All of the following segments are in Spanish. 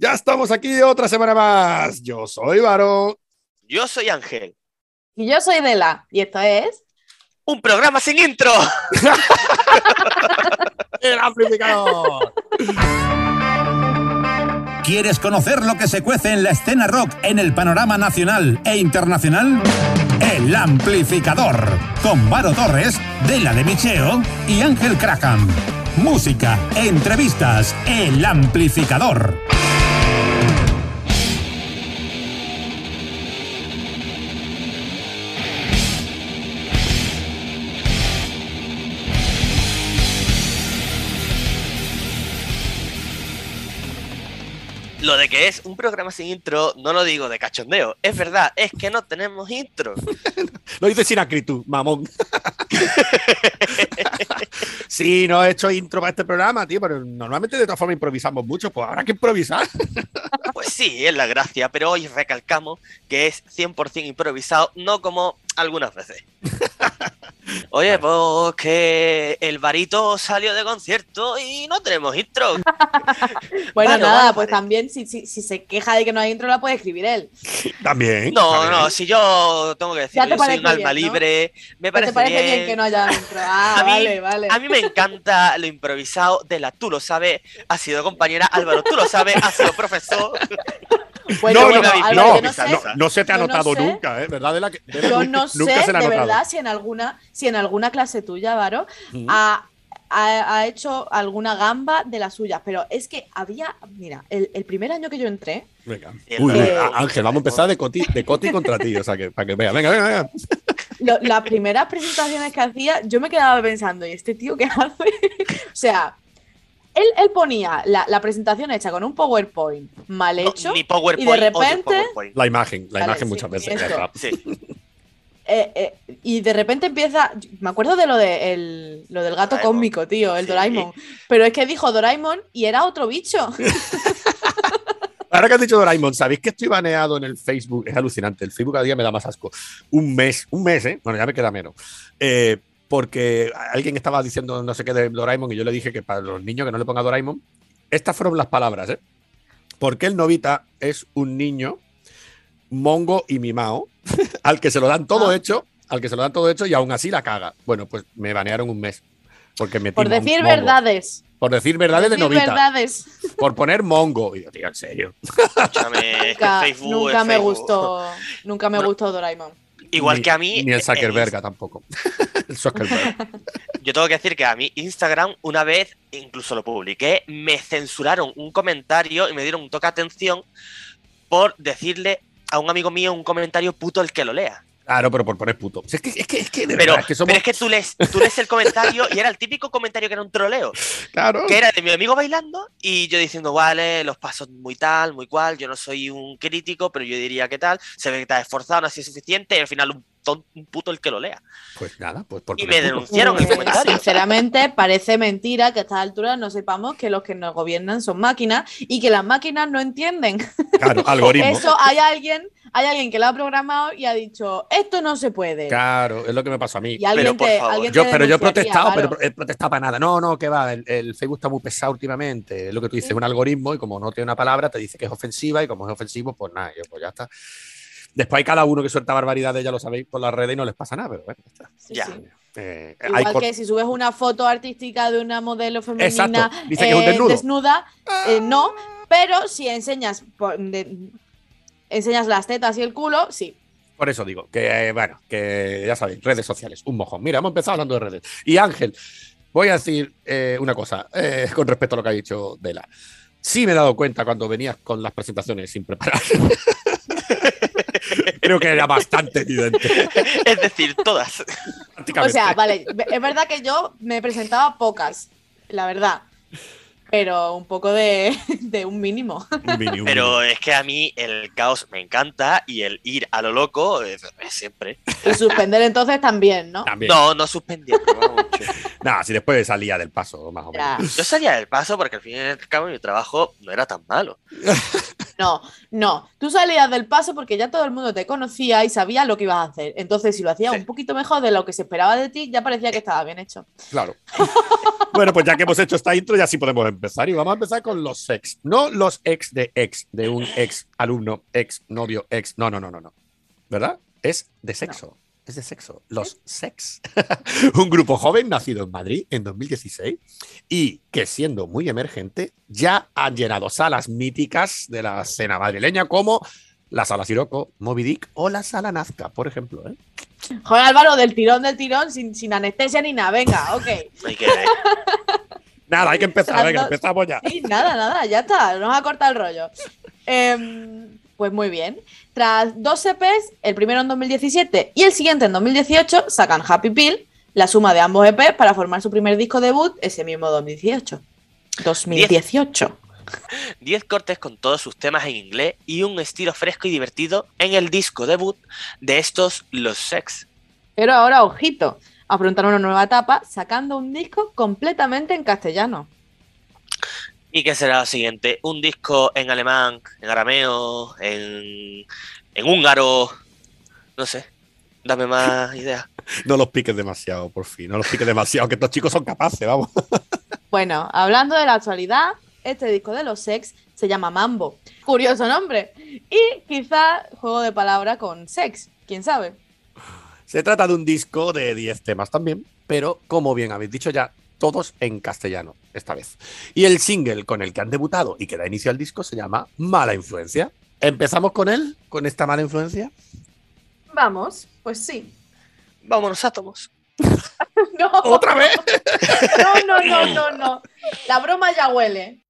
Ya estamos aquí otra semana más. Yo soy Varo. Yo soy Ángel. Y yo soy Dela. Y esto es. Un programa sin intro. ¡El amplificador! ¿Quieres conocer lo que se cuece en la escena rock en el panorama nacional e internacional? El Amplificador, con Varo Torres, Dela de Micheo y Ángel Craham. Música, entrevistas, El Amplificador. Lo de que es un programa sin intro, no lo digo de cachondeo. Es verdad, es que no tenemos intro. Lo dices sin acritud, mamón. sí, no he hecho intro para este programa, tío, pero normalmente de todas formas improvisamos mucho, pues habrá que improvisar. Pues sí, es la gracia, pero hoy recalcamos que es 100% improvisado, no como algunas veces. Oye, pues que el varito salió de concierto y no tenemos intro. Bueno, Vale, nada, vale, pues vale. también si, si, si se queja de que no hay intro, la puede escribir él. También. No, también. no, si yo tengo que decir, yo soy parece un alma bien, ¿no? libre, me ¿Te parece, parece bien, que no haya intro? Ah, A mí- vale, vale. A mí me encanta lo improvisado de la tú lo sabes, ha sido compañera, Álvaro, tú lo sabes, ha sido profesor. Bueno, no, bueno, no, Álvaro, no, yo no sé, no, no se te ha yo no notado sé. nunca, ¿eh? ¿Verdad? De la que- de la- yo no sé nunca se le ha de notado. verdad si en alguna, si en alguna clase tuya, Varo, Ujú. ha, ha- ha hecho alguna gamba de las suyas. Pero es que había, mira, el, el primer año que yo entré, Venga. Uy, uy, Eh, Ángel, vamos a empezar de Coti, de Coti contra ti, o sea, que para que vea. Venga, venga, venga. lo- las primeras presentaciones que hacía, yo me quedaba pensando, ¿y este tío qué hace? o sea, él, él ponía la, la presentación hecha con un PowerPoint mal No, hecho. mi PowerPoint, y de repente- PowerPoint. La imagen, la Vale, imagen sí, muchas veces. eh, eh, y de repente empieza. Me acuerdo de lo, de el- lo del gato Doraemon. cósmico, tío, el Sí. Doraemon. Pero es que dijo Doraemon y era otro bicho. Ahora que has dicho Doraemon, ¿sabéis que estoy baneado en el Facebook? Es alucinante. El Facebook cada día me da más asco. Un mes, un mes, ¿eh? Bueno, ya me queda menos. Eh, porque alguien estaba diciendo no sé qué de Doraemon y yo le dije que para los niños que no le ponga Doraemon, estas fueron las palabras, ¿eh? Porque el novita es un niño mongo y mimao, al que se lo dan todo Ah. hecho, al que se lo dan todo hecho y aún así la caga. Bueno, pues me banearon un mes. Porque metí Por decir mongo. verdades. Por decir verdades de Decir novita. verdades. Por poner mongo. Y yo, tío, en serio. Escúchame, es que Nunca, Facebook nunca es me gustó. Nunca me Bueno, gustó Doraemon. Igual Ni- que a mí. Ni el eh, Zuckerberg tampoco. el Zuckerberg. Yo tengo que decir que a mí Instagram una vez, incluso lo publiqué, me censuraron un comentario y me dieron un toque de atención por decirle a un amigo mío un comentario puto el que lo lea. Claro, pero por poner puto. Es que, es que, es que de Pero, verdad, es que somos. pero es que tú lees, tú lees el comentario y era el típico comentario que era un troleo, Claro. que era de mi amigo bailando y yo diciendo, vale, los pasos muy tal, muy cual, yo no soy un crítico, pero yo diría que tal, se ve que has esforzado, no ha sido suficiente y al final un, ton- un puto el que lo lea. Pues nada, pues por Y poner me puto. denunciaron el Eh, comentario. Sinceramente, parece mentira que a estas alturas no sepamos que los que nos gobiernan son máquinas y que las máquinas no entienden. Claro, algoritmo. Eso hay alguien, hay alguien que lo ha programado y ha dicho, esto no se puede. Claro, es lo que me pasó a mí. Y alguien por te, favor. alguien Yo, pero yo he protestado, claro. pero he protestado para nada. No, no, que va. El, el Facebook está muy pesado últimamente. Es lo que tú dices, Sí. un algoritmo y como no tiene una palabra, te dice que es ofensiva y como es ofensivo, pues nada, yo, pues ya está. Después hay cada uno que suelta barbaridades, ya lo sabéis, por las redes y no les pasa nada, pero bueno, ya está. Sí, Ya. sí. Eh, hay Igual cor- que si subes una foto artística de una modelo femenina Exacto, dice que es un eh, desnuda, eh, no, pero si enseñas por- de- enseñas las tetas y el culo, sí. Por eso digo, que eh, bueno, que ya sabéis, redes sociales, un mojón. Mira, hemos empezado hablando de redes. Y Ángel, voy a decir eh, una cosa eh, con respecto a lo que ha dicho Dela. Sí me he dado cuenta cuando venías con las presentaciones sin preparar. Creo que era bastante evidente. Es decir, todas. O sea, vale, es verdad que yo me presentaba pocas, la verdad, pero un poco de, de un mínimo. Pero es que a mí el caos me encanta y el ir a lo loco es, es siempre. Y suspender entonces también, ¿no? También. No, no mucho. Nada, si después salía del paso, más o menos. Ya. Yo salía del paso porque al fin y al cabo mi trabajo no era tan malo. No, no. Tú salías del paso porque ya todo el mundo te conocía y sabía lo que ibas a hacer. Entonces, si lo hacías Sí. un poquito mejor de lo que se esperaba de ti, ya parecía que estaba bien hecho. Claro. bueno, pues ya que hemos hecho esta intro, ya sí podemos empezar. Y vamos a empezar con los ex. No los ex de ex, de un ex alumno, ex novio, ex. No, no, no, no, no. ¿Verdad? Es de sexo. Es de sexo. Los sex. un grupo joven nacido en Madrid en 2016 y que siendo muy emergente ya han llenado salas míticas de la escena madrileña como la Sala Siroco, Moby Dick o la Sala Nazca, por ejemplo. ¿eh? Joder, Álvaro, del tirón del tirón, sin, sin anestesia ni nada. Venga, ok. Nada, hay que empezar. Venga, empezamos ya. Sí, nada, nada, ya está, nos ha cortado el rollo. Em, pues muy bien. Tras dos EPs, el primero en 2017 y el siguiente en 2018, sacan Happy Pill, la suma de ambos EPs para formar su primer disco debut ese mismo 2018. 2018. 10 cortes con todos sus temas en inglés y un estilo fresco y divertido en el disco debut de estos Los Sex. Pero ahora, ojito, afrontar una nueva etapa sacando un disco completamente en castellano. ¿Y qué será lo siguiente? Un disco en alemán, en arameo, en, en húngaro. No sé. Dame más ideas. No los piques demasiado, por fin. No los piques demasiado, que estos chicos son capaces, vamos. Bueno, hablando de la actualidad, este disco de los sex se llama Mambo. Curioso nombre. Y quizá juego de palabra con sex, quién sabe. Se trata de un disco de 10 temas también, pero como bien habéis dicho ya, todos en castellano esta vez. Y el single con el que han debutado y que da inicio al disco se llama Mala Influencia. ¿Empezamos con él? ¿Con esta mala influencia? Vamos, pues sí. Vámonos, átomos. No, ¿Otra vez? no, no, no, no, no. La broma ya huele.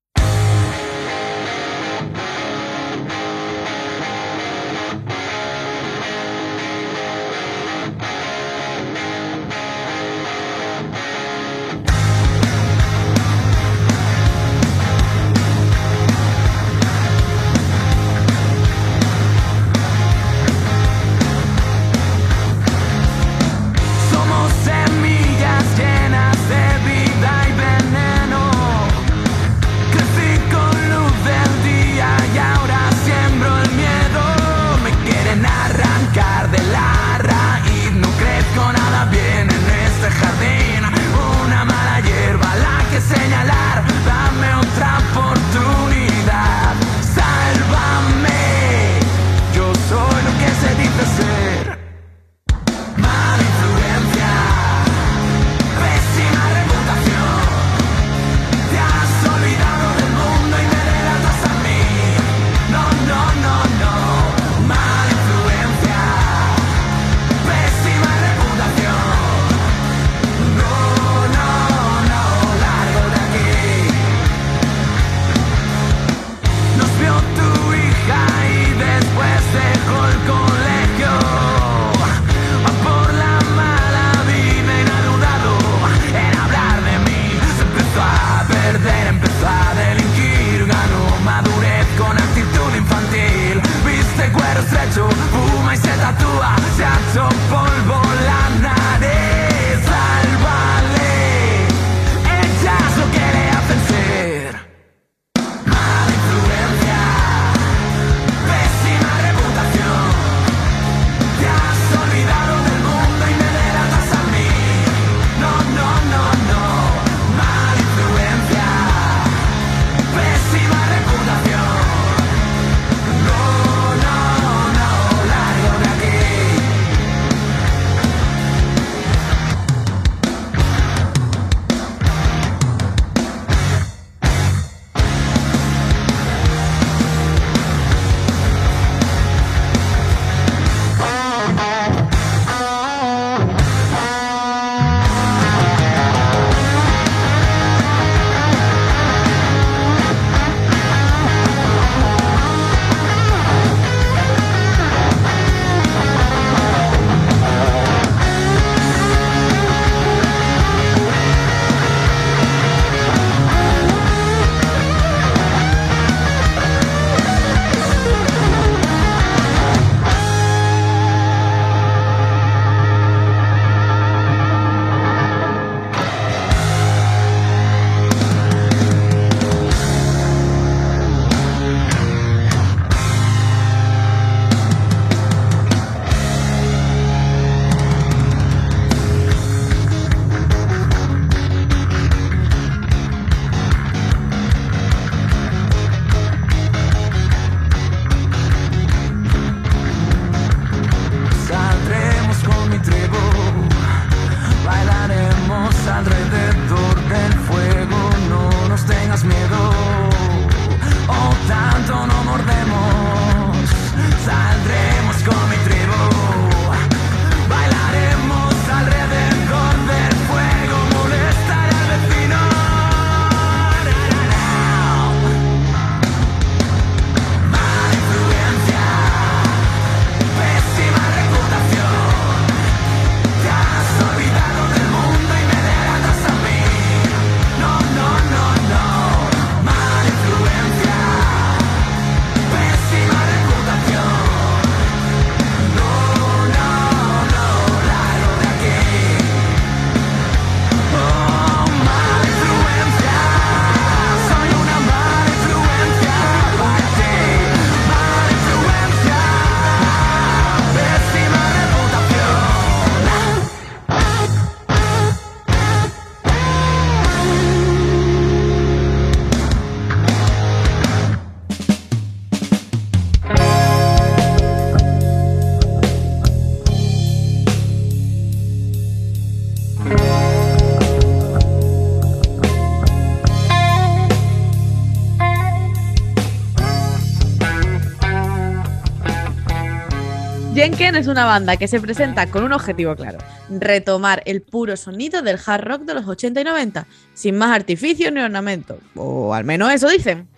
Jenken es una banda que se presenta con un objetivo claro: retomar el puro sonido del hard rock de los 80 y 90, sin más artificio ni ornamento. O al menos eso dicen.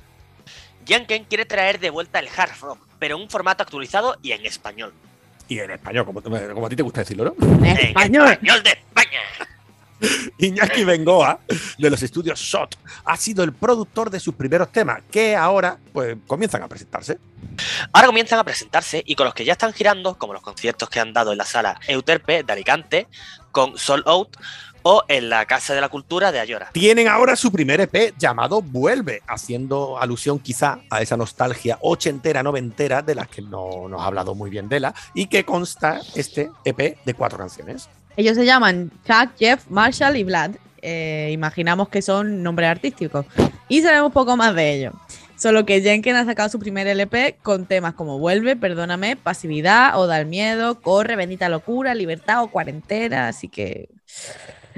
Janken quiere traer de vuelta el hard rock, pero en un formato actualizado y en español. Y en español, como, como a ti te gusta decirlo, ¿no? En En español. español de España. Iñaki Bengoa, de los estudios SHOT, ha sido el productor de sus primeros temas, que ahora pues comienzan a presentarse. Ahora comienzan a presentarse y con los que ya están girando, como los conciertos que han dado en la sala Euterpe de Alicante, con Soul Out o en la Casa de la Cultura de Ayora. Tienen ahora su primer EP llamado Vuelve, haciendo alusión quizá a esa nostalgia ochentera, noventera, de las que no nos ha hablado muy bien de la, y que consta este EP de cuatro canciones. Ellos se llaman Chuck, Jeff, Marshall y Vlad. Eh, imaginamos que son nombres artísticos. Y sabemos poco más de ellos. Solo que Jenkin ha sacado su primer LP con temas como Vuelve, Perdóname, Pasividad, Oda al Miedo, Corre, Bendita Locura, Libertad o Cuarentena. Así que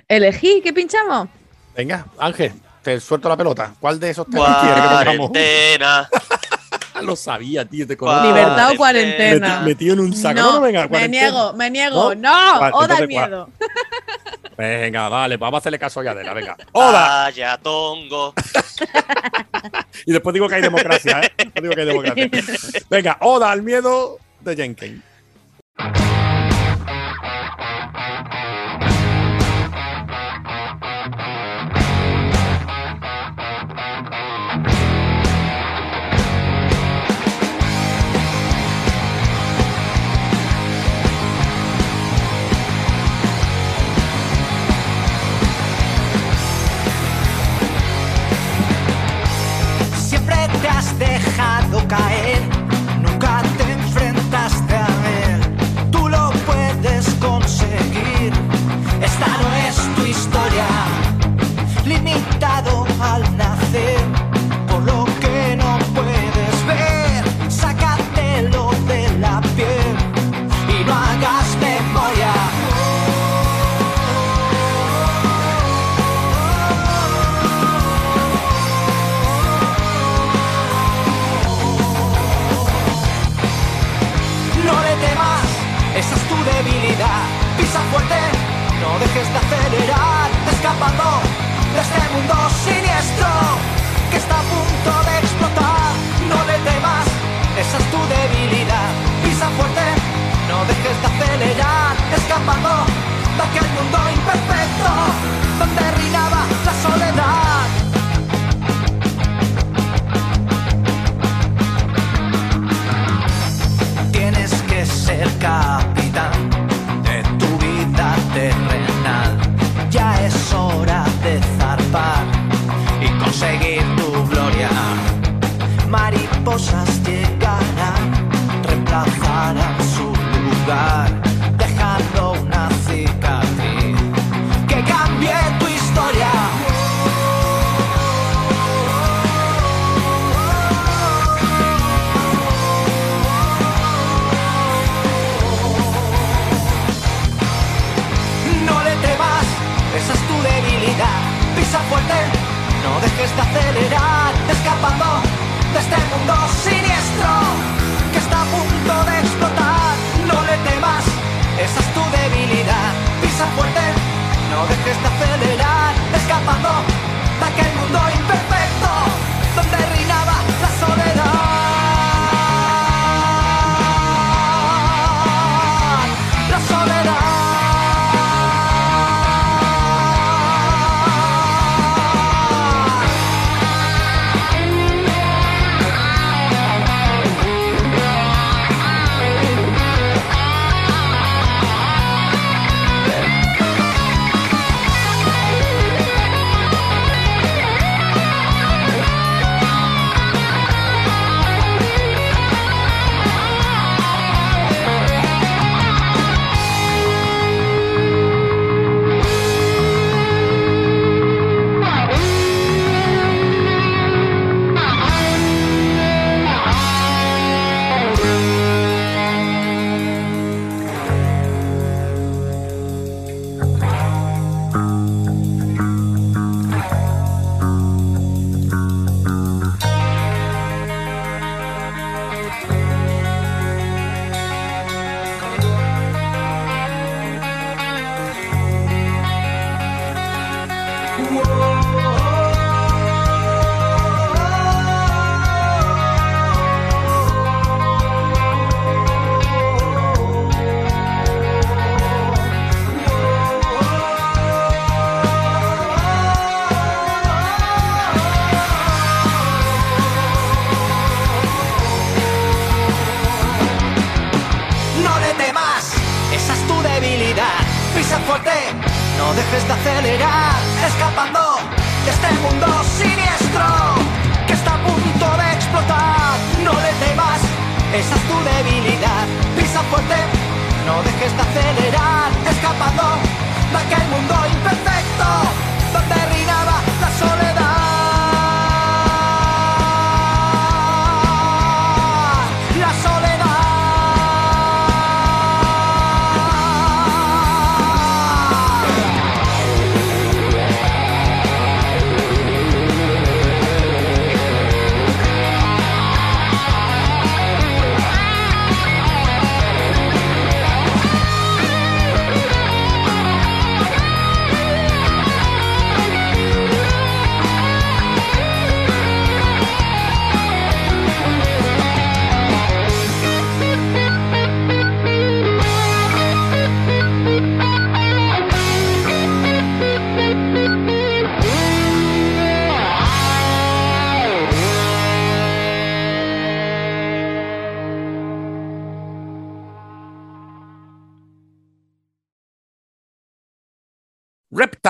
elegí, ¿qué pinchamos? Venga, Ángel, te suelto la pelota. ¿Cuál de esos temas quieres que pongamos? Lo sabía, tío, te conozco. Libertad o Cuarentena. Cuarentena. Meti- metido en un saco. No, No, venga, me niego, me niego. ¿No? No, Vale, Oda ¿cuál? Miedo. Venga, vale, vamos a hacerle caso a Yadela, venga. ¡Oda! Vaya tongo. Y después digo que hay democracia, ¿eh? Después digo que hay democracia. Venga, Oda al miedo de Jenkins. Has dejado caer,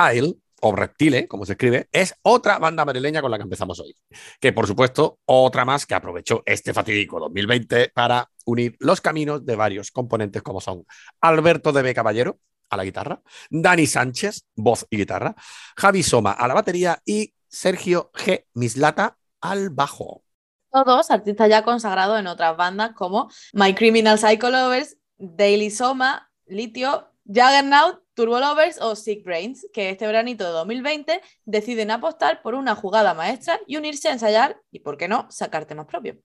Reptile, o Reptile, como se escribe, es otra banda madrileña con la que empezamos hoy. Que por supuesto, otra más que aprovechó este fatídico 2020 para unir los caminos de varios componentes como son Alberto de B. Caballero a la guitarra, Dani Sánchez, voz y guitarra, Javi Soma a la batería y Sergio G. Mislata al bajo. Todos artistas ya consagrados en otras bandas como My Criminal Psycho Lovers, Daily Soma, Litio, Juggernaut, Turbo Lovers o Sick Brains, que este veranito de 2020 deciden apostar por una jugada maestra y unirse a ensayar y, por qué no, sacar temas propios.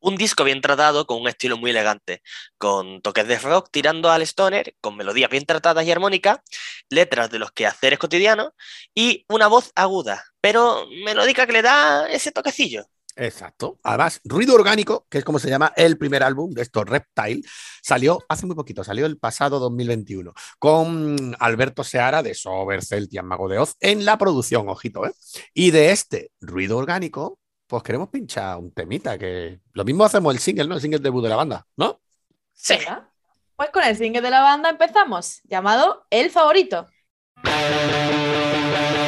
Un disco bien tratado, con un estilo muy elegante, con toques de rock tirando al stoner, con melodías bien tratadas y armónicas, letras de los quehaceres cotidianos y una voz aguda, pero melódica que le da ese toquecillo. Exacto. Además, Ruido Orgánico, que es como se llama el primer álbum de estos Reptile, salió hace muy poquito, salió el pasado 2021, con Alberto Seara de Sober, Celtian, Mago de Oz, en la producción, ojito, ¿eh? Y de este Ruido Orgánico, pues queremos pinchar un temita, que lo mismo hacemos el single, ¿no? El single debut de la banda, ¿no? Sí. Pues con el single de la banda empezamos, llamado El Favorito. Favorito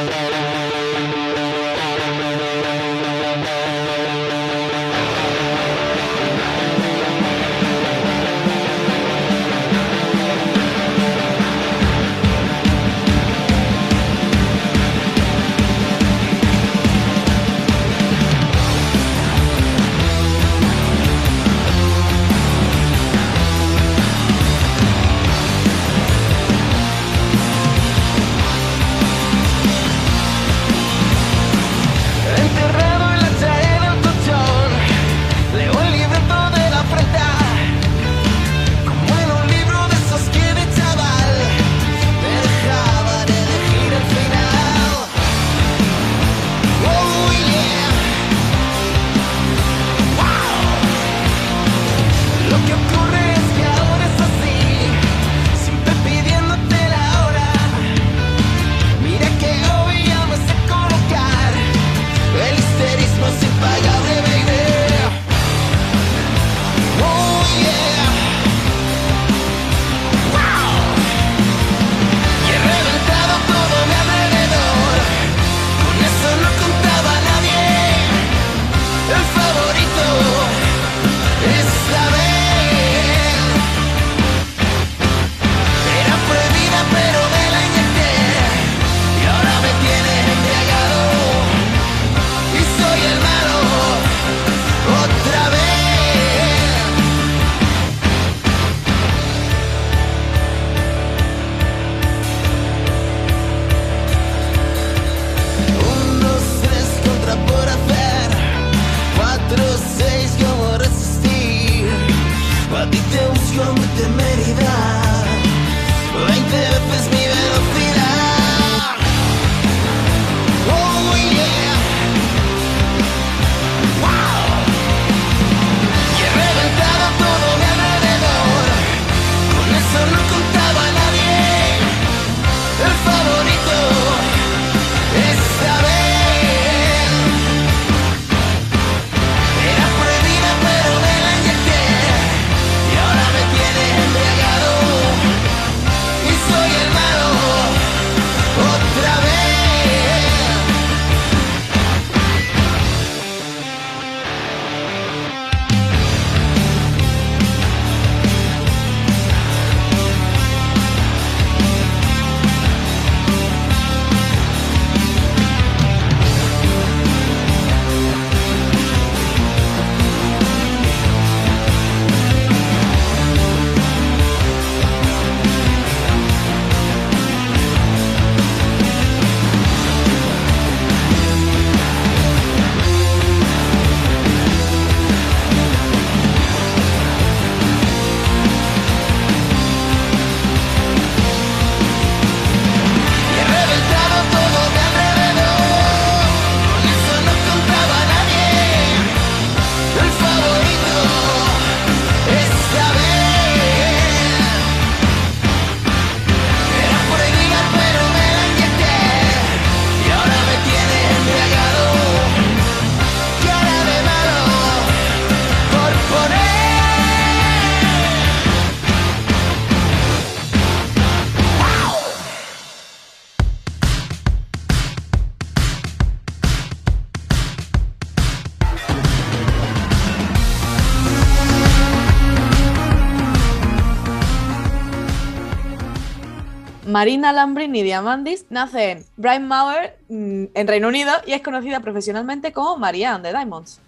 Marina Lambrini Diamandis nace en Brightmoor, mm, en Reino Unido, y es conocida profesionalmente como Maria and the Diamonds.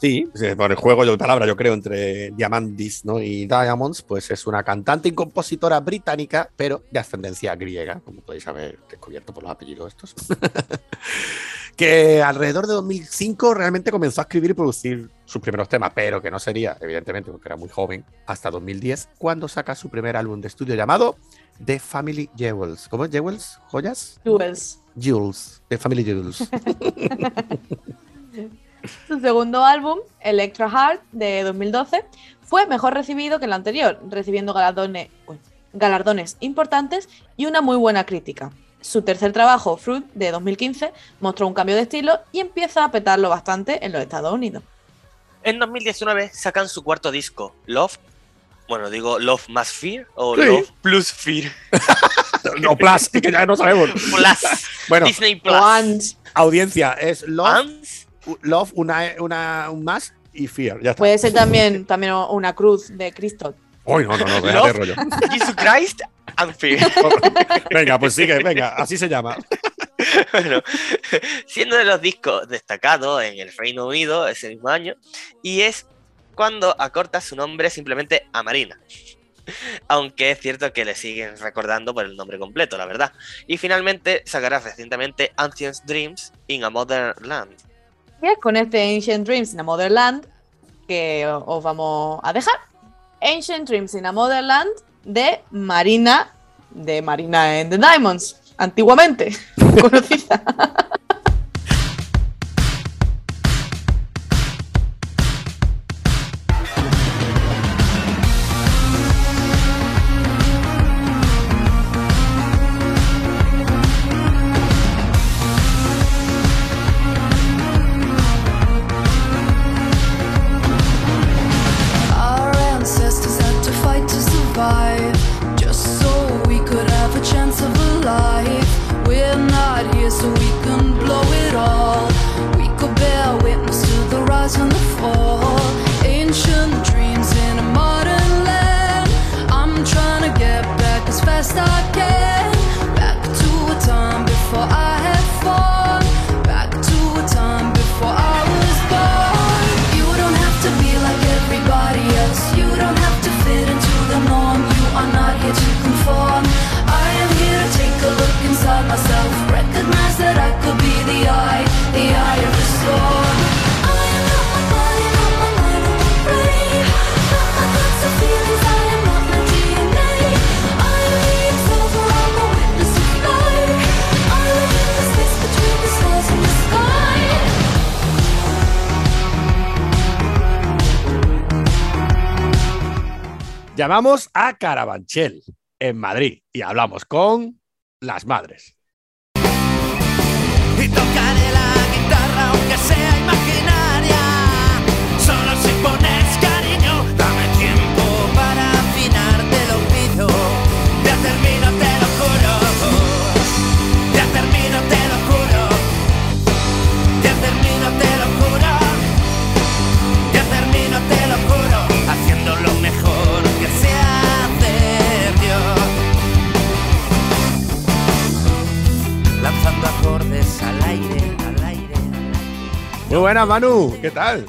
Sí, por el juego de palabra, yo creo, entre Diamandis ¿no? y Diamonds, pues es una cantante y compositora británica, pero de ascendencia griega, como podéis haber descubierto por los apellidos estos. que alrededor de 2005 realmente comenzó a escribir y producir sus primeros temas, pero que no sería, evidentemente, porque era muy joven, hasta 2010, cuando saca su primer álbum de estudio llamado The Family Jewels. ¿Cómo es Jewels? ¿Joyas? Jewels. Jewels. The Family Jewels. Su segundo álbum, Electra Heart, de 2012, fue mejor recibido que el anterior, recibiendo galardones, uy, galardones importantes y una muy buena crítica. Su tercer trabajo, Fruit, de 2015, mostró un cambio de estilo y empieza a petarlo bastante en los Estados Unidos. En 2019 sacan su cuarto disco, Love. Bueno, digo Love más Fear o Sí. Love plus Fear. no, Plus, que ya no sabemos. Plus. Bueno, Disney Plus. Once. audiencia, es Love. Love una, una, un más y Fear. Ya está. Puede ser también, también una cruz de Cristo. Uy, no, no, no, déjate rollo. Jesus Christ and Fear. Venga, pues sigue, venga, así se llama. Bueno, siendo de los discos destacados en el Reino Unido ese mismo año, y es cuando acorta su nombre simplemente a Marina. Aunque es cierto que le siguen recordando por el nombre completo, la verdad. Y finalmente sacará recientemente Ancient Dreams in a Modern Land. Y con este Ancient Dreams in a Motherland que o- os vamos a dejar. Ancient Dreams in a Motherland de Marina, de Marina and the Diamonds, antiguamente conocida. Ancient dreams in a modern land. I'm trying to get back as fast I can. Back to a time before I had fun. Back to a time before I was born. You don't have to be like everybody else. You don't have to fit into the norm. You are not here to conform. I am here to take a look inside myself. Recognize that I could be the eye, the eye Llamamos a Carabanchel, en Madrid, y hablamos con las madres. Y tocaré la guitarra aunque sea Muy buenas, Manu, ¿qué tal?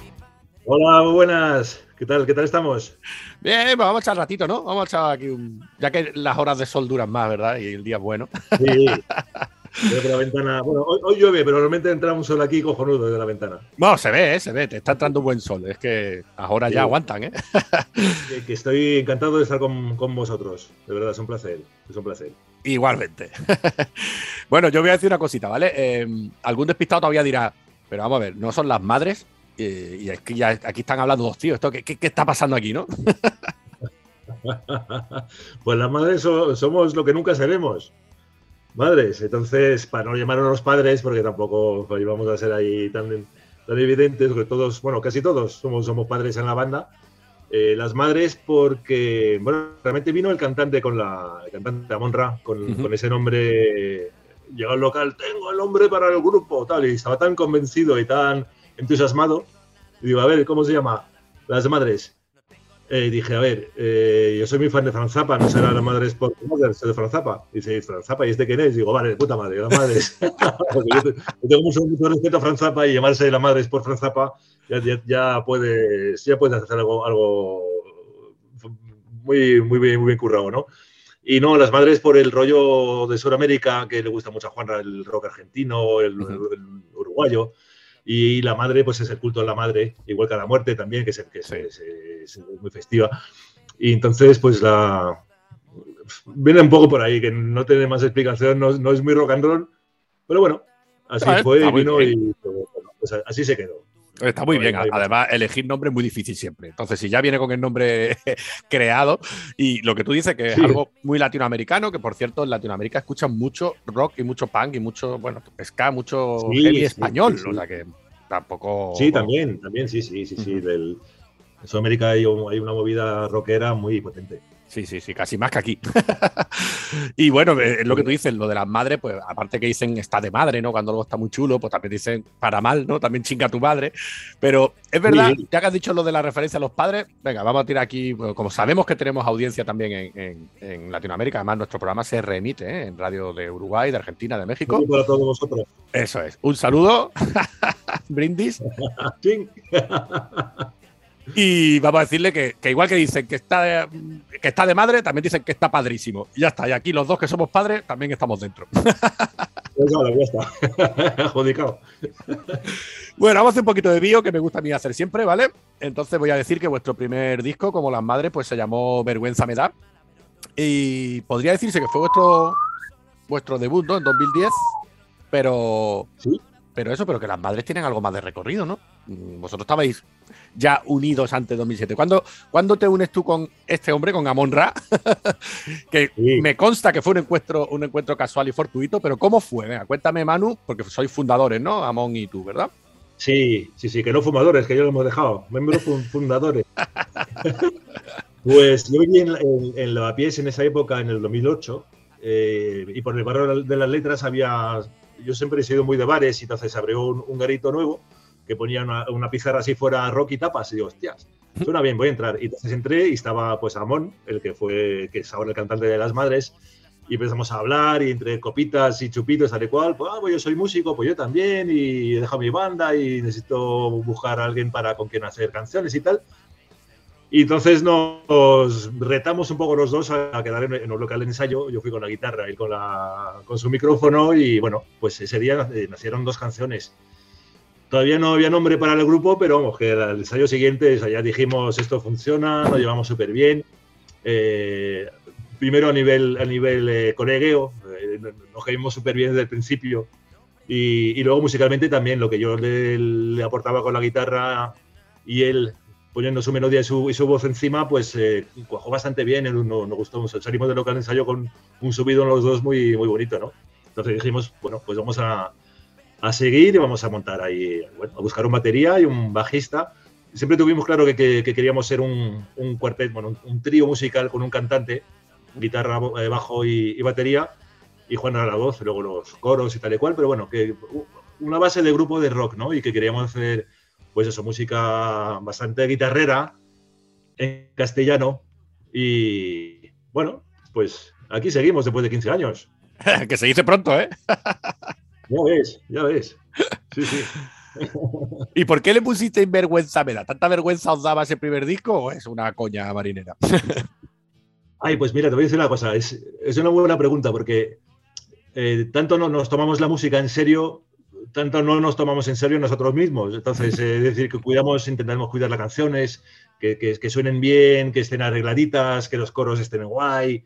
Hola, muy buenas. ¿Qué tal? ¿Qué tal estamos? Bien, pues vamos a echar ratito, ¿no? Vamos a echar aquí un... Ya que las horas de sol duran más, ¿verdad? Y el día es bueno. Sí. Veo que la ventana. Bueno, hoy, hoy llueve, pero normalmente entra un sol aquí cojonudo desde la ventana. Bueno, se ve, ¿eh? se ve, te está entrando buen sol. Es que las horas ya aguantan, ¿eh? Que, que estoy encantado de estar con, con vosotros. De verdad, es un placer. Es un placer. Igualmente. bueno, yo voy a decir una cosita, ¿vale? Eh, algún despistado todavía dirá, pero vamos a ver, no son las madres. eh, y es que ya aquí están hablando dos tíos. ¿Esto, qué, qué- qué está pasando aquí, no? pues las madres so- somos lo que nunca seremos. Madres. Entonces, para no llamarnos los padres, porque tampoco pues, vamos a ser ahí tan, tan evidentes, que todos, bueno, casi todos somos, somos padres en la banda. Eh, las madres porque, bueno, realmente vino el cantante con la, el cantante Amon Ra, con, con ese nombre, llegó al local, tengo el nombre para el grupo, tal, y estaba tan convencido y tan entusiasmado. Y digo, a ver, ¿cómo se llama? Las madres. eh, dije, a ver, eh, yo soy muy fan de Franz Zappa, no será la madre por Mothers de Franz Zappa. Dice, ¿Franz Zappa? ¿Y este quién es? Digo, vale, de puta madre, la madre yo, te- yo tengo mucho, mucho respeto a Franz Zappa y llamarse la madre es por Franz Zappa, ya, ya, ya puedes, ya puedes hacer algo, algo muy, muy, bien, muy bien currado, ¿no? Y no, las madres por el rollo de Sudamérica, que le gusta mucho a Juanra, el rock argentino, el, el uruguayo. Y la madre, pues es el culto a la madre, igual que a la muerte también, que es, que es- Sí. es- es muy festiva. Y entonces, pues la. Viene un poco por ahí, que no tiene más explicación, no, no es muy rock and roll, pero bueno, así Ah, fue, vino y pues, pues así se quedó. Está muy bien. Además, elegir nombre es muy difícil siempre. Entonces, si ya viene con el nombre creado y lo que tú dices que es Sí. algo muy latinoamericano, que por cierto en Latinoamérica escuchan mucho rock y mucho punk y mucho, bueno, ska, mucho Sí, heavy sí, español. O sea que tampoco. Sí, también, también, sí, sí, sí, sí. Del, en Sudamérica hay, hay una movida rockera muy potente. Sí, sí, sí, casi más que aquí. y bueno, eh, es lo que tú dices, lo de las madres, pues aparte que dicen está de madre, ¿no? Cuando algo está muy chulo, pues también dicen para mal, ¿no? También chinga tu madre. Pero es verdad, Sí. ya que has dicho lo de la referencia a los padres, venga, vamos a tirar aquí, bueno, como sabemos que tenemos audiencia también en, en- en Latinoamérica, además nuestro programa se remite ¿eh? en radio de Uruguay, de Argentina, de México. Y para todos vosotros. Eso es. Un saludo, brindis. Y vamos a decirle que, que igual que dicen que está, de, que está de madre, también dicen que está padrísimo. Y ya está. Y aquí los dos que somos padres también estamos dentro. Ahora, ya está. Adjudicado. Bueno, vamos a hacer un poquito de bio que me gusta a mí hacer siempre, ¿vale? Entonces voy a decir que vuestro primer disco, como Las Madres, pues se llamó Vergüenza me da. Y podría decirse que fue vuestro, vuestro debut, ¿no? En 2010. Pero. Sí. Pero eso, pero que Las Madres tienen algo más de recorrido, ¿no? Mm, Vosotros estabais ya unidos antes de 2007. ¿Cuándo, ¿cuándo te unes tú con este hombre, con Amon Ra? que Sí. me consta que fue un encuentro, un encuentro casual y fortuito, pero ¿cómo fue? Venga, cuéntame, Manu, porque sois fundadores, ¿no? Amon y tú, ¿verdad? Sí, sí, sí, que no fumadores, que ya lo hemos dejado. Miembros fun- fundadores. pues yo viví en, en, en Lavapiés en esa época, en el 2008, eh, y por el barrio de las letras había. Yo siempre he sido muy de bares, y entonces abrió un, garito nuevo que ponía una, una pizarra así fuera rock y tapas, y digo, hostias, suena bien, voy a entrar. Y entonces entré y estaba pues Amón, el que fue, que es ahora el cantante de Las Madres, y empezamos a hablar y entre copitas y chupitos, tal y cual, pues, ah, pues yo soy músico, pues yo también, y he dejado mi banda y necesito buscar a alguien para con quien hacer canciones y tal. Y entonces nos retamos un poco los dos a, quedar en, en un local de ensayo. Yo fui con la guitarra, él con, con su micrófono y bueno, pues ese día eh, nacieron dos canciones. Todavía no había nombre para el grupo, pero vamos, que el ensayo siguiente o sea, ya dijimos esto funciona, lo llevamos súper bien. Eh, primero a nivel, a nivel eh, colegueo, eh, nos caímos súper bien desde el principio. Y, y luego musicalmente también, lo que yo le, le aportaba con la guitarra y él poniendo su melodía y su, y su voz encima, pues eh, cuajó bastante bien, nos, nos gustó mucho. Salimos del local de ensayo con un subido en los dos muy, muy bonito, ¿no? Entonces dijimos, bueno, pues vamos a, a seguir y vamos a montar ahí, bueno, a buscar un batería y un bajista. Siempre tuvimos claro que, que- que queríamos ser un, un cuartet, bueno, un, un trío musical con un cantante, guitarra, eh, bajo y, y batería, y Juan a la voz, luego los coros y tal y cual, pero bueno, que una base de grupo de rock, ¿no? Y que queríamos hacer, pues eso, música bastante guitarrera en castellano. Y bueno, pues aquí seguimos después de 15 años. que se dice pronto, ¿eh? Ya ves, ya ves. Sí, sí. ¿Y por qué le pusiste vergüenza me da? ¿Tanta vergüenza os daba ese primer disco o es una coña marinera? Ay, pues mira, te voy a decir una cosa. Es, es una buena pregunta porque eh, tanto no nos tomamos la música en serio, tanto no nos tomamos en serio nosotros mismos. Entonces, eh, es decir, que cuidamos, intentamos cuidar las canciones, que, que- que suenen bien, que estén arregladitas, que los coros estén guay,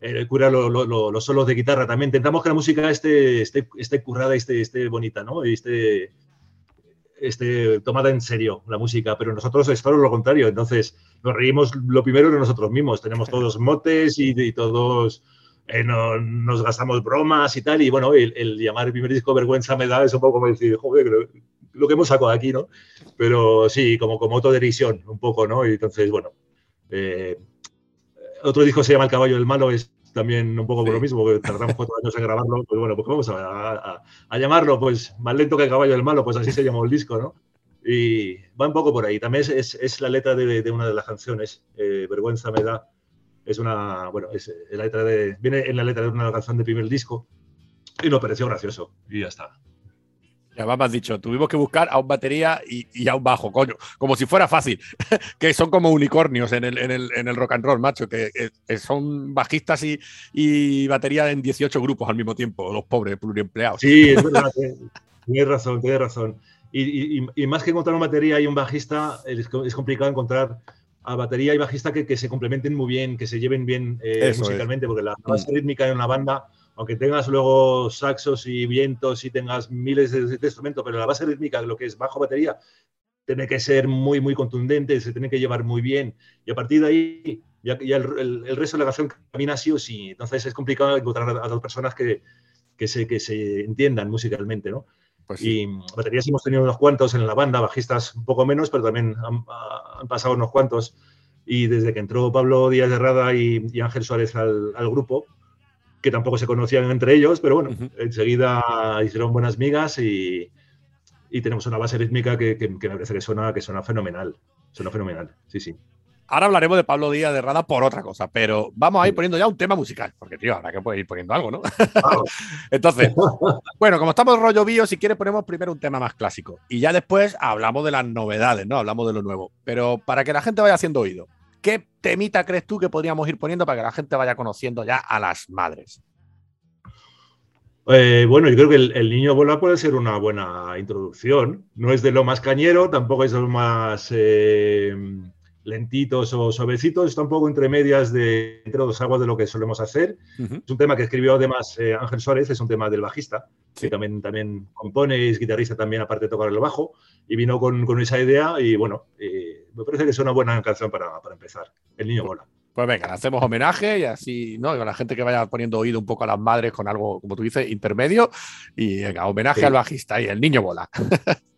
eh, cuidar lo- lo- lo- los solos de guitarra también. Intentamos que la música esté, esté, esté currada y esté, esté bonita, ¿no? Y esté, esté tomada en serio la música, pero nosotros es todo lo contrario. Entonces, nos reímos lo primero de nosotros mismos. Tenemos todos motes y, y todos eh, no- nos gastamos bromas y tal. Y bueno, el, el llamar el primer disco Vergüenza me da es un poco como decir, joder, lo, lo que hemos sacado aquí, ¿no? Pero sí, como, como autoderisión, un poco, ¿no? Y entonces, bueno. eh, otro disco se llama El caballo del malo, es también un poco por lo mismo, que tardamos cuatro años en grabarlo. Pues bueno, pues vamos a, a- a llamarlo, pues más lento que el caballo del malo, pues así se llamó el disco, ¿no? Y va un poco por ahí. También es, es- es la letra de, de una de las canciones, eh, Vergüenza me da. Es una, bueno, es eh, la letra de, viene en la letra de una canción del primer disco y nos pareció gracioso. Y ya está. Y además me has dicho, tuvimos que buscar a un batería y, y a un bajo, coño, como si fuera fácil, que son como unicornios en el, en el, en el rock and roll, macho, que, que- que son bajistas y, y batería en 18 grupos al mismo tiempo, los pobres pluriempleados. Sí, es verdad. eh, Tienes razón, tienes razón. Y, y- más que encontrar una batería y un bajista, es, es complicado encontrar a batería y bajista que, que se complementen muy bien, que se lleven bien eh, es. musicalmente, porque la base rítmica en una banda, aunque tengas luego saxos y vientos y tengas miles de, de instrumentos, pero la base rítmica, lo que es bajo batería, tiene que ser muy, muy contundente, se tiene que llevar muy bien. Y a partir de ahí, ya, ya el, el- el resto de la canción camina sí o sí. Entonces es complicado encontrar a, a dos personas que, que, se, que se entiendan musicalmente, ¿no? Pues sí. Y mm, baterías hemos tenido unos cuantos en la banda, bajistas un poco menos, pero también han, ha- han pasado unos cuantos. Y desde que entró Pablo Díaz de Rada y, y Ángel Suárez al, al grupo, que tampoco se conocían entre ellos, pero bueno, Ujú. enseguida hicieron buenas migas y, y tenemos una base rítmica que, que- que me parece que suena, que suena fenomenal. Suena fenomenal, sí, sí. Ahora hablaremos de Pablo Díaz de Rada por otra cosa, pero vamos a ir poniendo ya un tema musical, porque tío, habrá que ir poniendo algo, ¿no? Entonces, bueno, como estamos rollo bio, si quieres ponemos primero un tema más clásico y ya después hablamos de las novedades, ¿no? Hablamos de lo nuevo. Pero para que la gente vaya haciendo oído, ¿qué temita crees tú que podríamos ir poniendo para que la gente vaya conociendo ya a las madres? Eh, bueno, yo creo que el, el niño bola puede ser una buena introducción. No es de lo más cañero, tampoco es de lo más eh, lentitos o suavecitos, está un poco entre medias de entre dos aguas de lo que solemos hacer. Ujú. Es un tema que escribió además eh, Ángel Suárez, es un tema del bajista, Sí. que también, también compone, es guitarrista también, aparte de tocar el bajo, y vino con, con esa idea y bueno, eh, me parece que es una buena canción para, para empezar. El niño bola. Pues venga, hacemos homenaje y así, ¿no? Y con la gente que vaya poniendo oído un poco a las madres con algo, como tú dices, intermedio. Y venga, homenaje Sí. al bajista y el niño bola.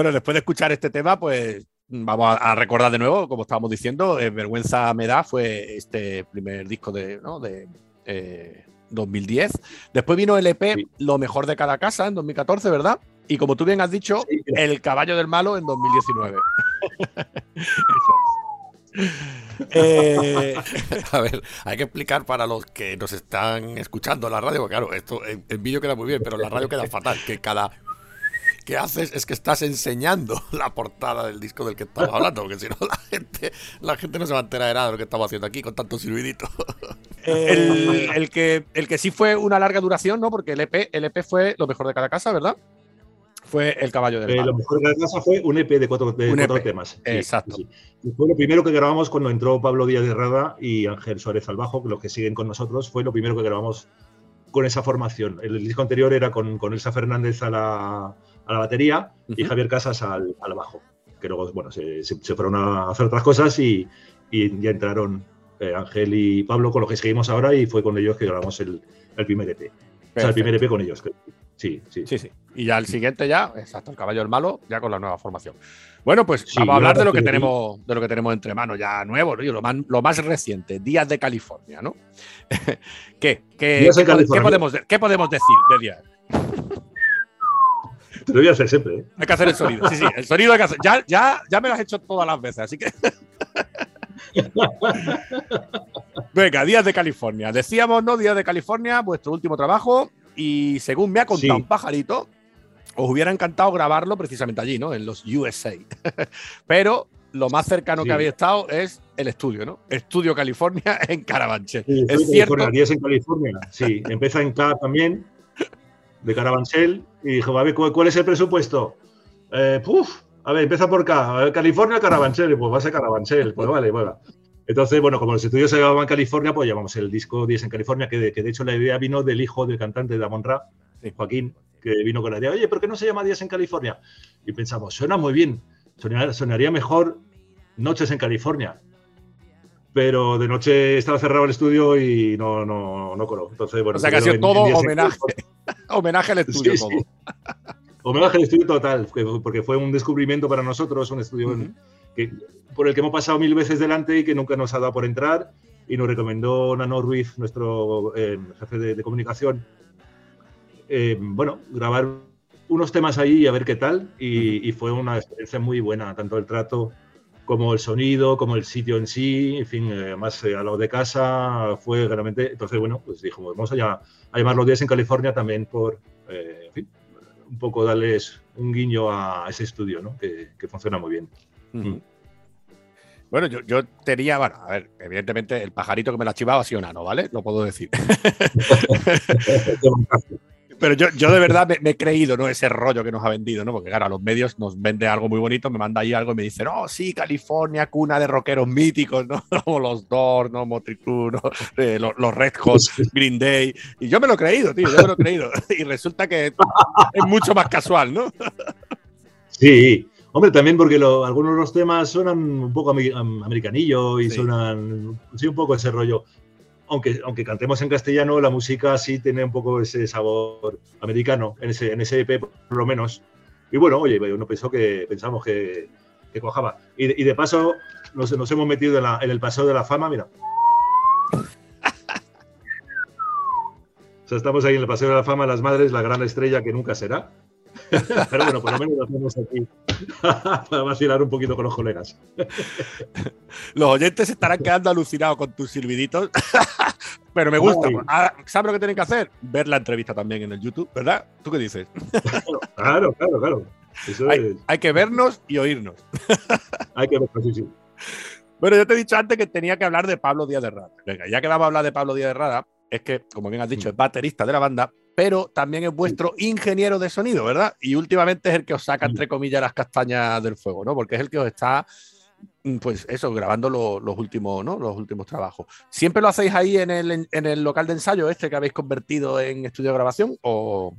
Bueno, después de escuchar este tema, pues vamos a, recordar de nuevo, como estábamos diciendo, eh, Vergüenza me da fue este primer disco de, ¿no? de eh, 2010. Después vino el EP Sí. Lo mejor de cada casa en 2014, ¿verdad? Y como tú bien has dicho, Sí. El caballo del malo en 2019. Eso es. Eh, A ver, hay que explicar para los que nos están escuchando en la radio, porque claro, esto en, en vídeo queda muy bien, pero en la radio queda fatal, que cada que haces es que estás enseñando la portada del disco del que estamos hablando, porque si no la gente, la gente no se va a enterar de nada de lo que estamos haciendo aquí con tanto silbidito. el, el que, el que sí fue una larga duración, ¿no? Porque el EP, el EP fue lo mejor de cada casa, ¿verdad? Fue El caballo del Eh, malo. lo mejor de la casa fue un EP de cuatro, de cuatro EP, temas. Sí, exacto. sí, sí. Y fue lo primero que grabamos cuando entró Pablo Díaz de Rada y Ángel Suárez al bajo, que los que siguen con nosotros, fue lo primero que grabamos con esa formación. El disco anterior era con, con Elsa Fernández a la, a la batería y. Javier Casas al, al bajo. Que luego, bueno, se, fueron a hacer otras cosas y, y ya entraron eh, Ángel y Pablo con los que seguimos ahora y fue con ellos que grabamos el, el primer EP. O sea, el primer EP con ellos. Sí, sí. Sí, sí. Y ya el siguiente ya, exacto, el caballo del malo, ya con la nueva formación. Bueno, pues Sí, vamos a hablar de lo que tenemos, de lo que tenemos entre manos ya nuevo, ¿no? Lo más, lo más reciente, Días de California, ¿no? ¿Qué? ¿Qué, Días qué California. podemos, de- qué podemos decir de Díaz? Te lo voy a hacer siempre. ¿eh? Hay que hacer el sonido. Sí, sí, el sonido hay que hacer. Ya, ya, ya me lo has hecho todas las veces, así que. Venga, Días de California. Decíamos, ¿no? Días de California, vuestro último trabajo. Y según me ha contado Sí. un pajarito, os hubiera encantado grabarlo precisamente allí, ¿no? En los USA. Pero lo más cercano que habéis estado es el estudio, ¿no? Estudio California en Carabanchel. Sí, es cierto. Días en California. Sí, empieza en K también, de Carabanchel, y dijo, a ver, ¿cuál, es el presupuesto? Eh, puf, a ver, empieza por K, a ver, California, Carabanchel, pues va a ser Carabanchel, pues vale, bueno. Entonces, bueno, como los estudios se llamaban California, pues llamamos el disco 10 en California, que de, que de hecho la idea vino del hijo del cantante de Amon Ra, Sí. Joaquín, que vino con la idea, oye, ¿por qué no se llama Días en California? Y pensamos, suena muy bien, sonaría mejor Noches en California. Pero de noche estaba cerrado el estudio y no, no, no coló. Entonces, bueno, O sea que ha sido todo homenaje. Homenaje al estudio, Sí, todo. sí. Homenaje al estudio total, que- porque fue un descubrimiento para nosotros, un estudio Ujú. que, por el que hemos pasado mil veces delante y que nunca nos ha dado por entrar. Y nos recomendó Nano Ruiz, nuestro eh, jefe de, de comunicación, eh, bueno, grabar unos temas ahí y a ver qué tal. Y, y fue una experiencia muy buena, tanto el trato como el sonido, como el sitio en sí, en fin, eh, más eh, a lo de casa fue realmente. Entonces, bueno, pues dijimos, vamos a, ya- a llamar los días en California también por, eh, en fin, un poco darles un guiño a ese estudio, ¿no? Que, que funciona muy bien. Ujú. Bueno, yo, yo tenía, bueno, a ver, evidentemente el pajarito que me la ha chivado ha sido nano, ¿vale? Lo puedo decir. Pero yo, yo de verdad me, me he creído, ¿no? Ese rollo que nos ha vendido, ¿no? Porque claro, a los medios nos vende algo muy bonito, me manda ahí algo y me dice, no, sí, California, cuna de rockeros míticos, ¿no? Como los Doors, ¿no? Crue, ¿no? Eh, los, los Red Hot, Green Day. Y yo me lo he creído, tío, yo me lo he creído. Y resulta que es mucho más casual, ¿no? Sí, hombre, también porque lo- algunos de los temas suenan un poco ami- am- americanillo y Sí. suenan, sí, un poco ese rollo. Aunque, aunque cantemos en castellano, la música sí tiene un poco ese sabor americano, en ese, en ese EP por lo menos. Y bueno, oye, uno pensó que pensamos que, que cuajaba. Y, de- y de paso, nos, nos hemos metido en, la- en el paseo de la fama, mira. O sea, estamos ahí en el paseo de la fama, las madres, la gran estrella que nunca será. Pero bueno, por lo menos lo hacemos aquí para vacilar un poquito con los colegas. Los oyentes se estarán quedando alucinados con tus silbiditos. Pero me gusta. Ahora, ¿Sabes lo que tienen que hacer? Ver la entrevista también en el YouTube, ¿verdad? ¿Tú qué dices? Claro, claro, claro. Eso Hay, es, hay que vernos y oírnos. hay que verlo, sí, sí. Bueno, yo te he dicho antes que tenía que hablar de Pablo Díaz de Rada. Venga, ya que vamos a hablar de Pablo Díaz de Rada, es que, como bien has dicho, es baterista de la banda, pero también es vuestro ingeniero de sonido, ¿verdad? Y últimamente es el que os saca, entre comillas, las castañas del fuego, ¿no? Porque es el que os está, mm, pues eso, grabando lo- los, últimos, ¿no? Los últimos trabajos. ¿Siempre lo hacéis ahí en el, en el local de ensayo este que habéis convertido en estudio de grabación? ¿O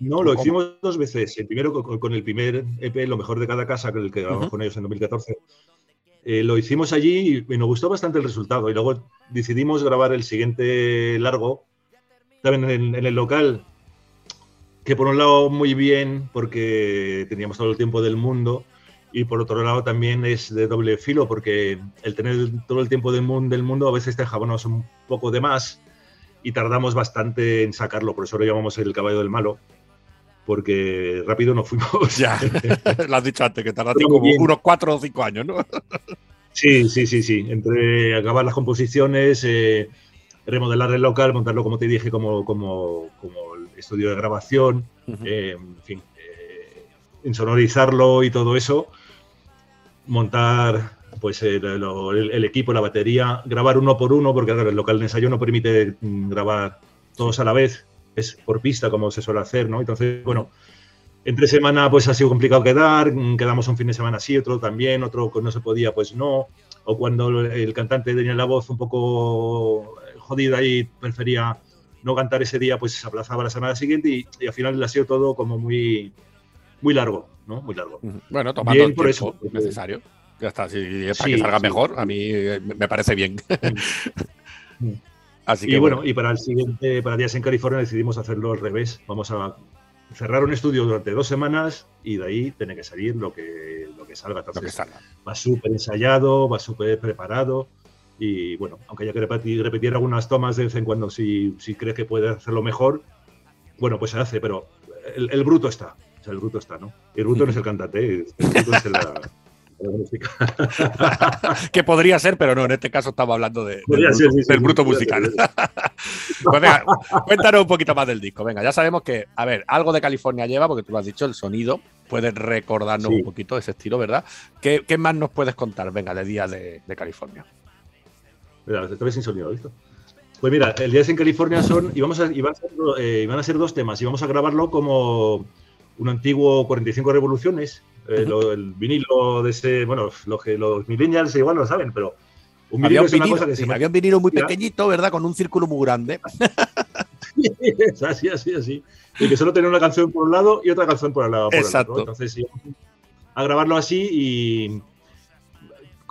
No, lo hicimos dos veces. El primero con, con el primer EP, Lo mejor de cada casa, con el que grabamos con ellos en 2014. Eh, lo hicimos allí y nos gustó bastante el resultado. Y luego decidimos grabar el siguiente largo, también en, en el local, que por un lado muy bien, porque teníamos todo el tiempo del mundo, y por otro lado también es de doble filo, porque el tener todo el tiempo del mundo, del mundo a veces te jabonos un poco de más y tardamos bastante en sacarlo, por eso lo llamamos el caballo del malo, porque rápido nos fuimos. ya? lo has dicho antes, que tardaste como bien. unos cuatro o cinco años, ¿no? Sí, sí, sí, sí. Entre acabar las composiciones, eh, remodelar el local, montarlo, como te dije, como, como, como el estudio de grabación, eh, en fin, eh, insonorizarlo y todo eso, montar pues el, lo- el- el equipo, la batería, grabar uno por uno, porque claro, el local de ensayo no permite mm, grabar todos a la vez, es por pista como se suele hacer, ¿no? Entonces, bueno, entre semana pues ha sido complicado quedar, mm, quedamos un fin de semana sí, otro también, otro que no se podía pues no, o cuando el cantante tenía la voz un poco jodida y prefería no cantar ese día, pues se aplazaba la semana siguiente y, y al final ha sido todo como muy, muy largo, ¿no? Muy largo. Bueno, tomando Bien el por tiempo eso, porque- necesario. Ya está, si es para Sí, que salga sí. mejor, a mí eh, me parece bien. Mm. Así que Y bueno, y para el siguiente, para Días en California decidimos hacerlo al revés. Vamos a cerrar un estudio durante dos semanas y de ahí tiene que salir lo que, lo que salga. lo que salga. va súper ensayado, va súper preparado. Y bueno, aunque haya que repetir, repetir algunas tomas de vez en cuando si, si crees que puede hacerlo mejor, bueno, pues se hace, pero el, el bruto está. O sea, el bruto está, ¿no? Y el bruto no es el cantante, ¿eh? el bruto es la, la música. Que podría ser, pero no, en este caso estamos hablando de, del, bruto, ser, sí, sí, del sí, bruto musical. pues venga, cuéntanos un poquito más del disco. Venga, ya sabemos que, a ver, algo de California lleva, porque tú lo has dicho, el sonido. Puedes recordarnos un poquito ese estilo, ¿verdad? ¿Qué, qué más nos puedes contar, venga, de Día de, de California? Mira, ves sin sonido, ¿visto? Pues mira, el Días en California son, y vamos a, y van, a ser, eh, a ser dos temas, y vamos a grabarlo como un antiguo 45 revoluciones, eh, lo- el vinilo de ese, bueno, lo que los millennials igual no lo saben, pero un Había vinilo un, vinilo, cosa que sí, se había un vinilo muy pequeñito, ¿verdad? Con un círculo muy grande. Es así, así, así. Y que solo tenía una canción por un lado y otra canción por el lado. por el otro. Exacto. Entonces, íbamos a grabarlo así y,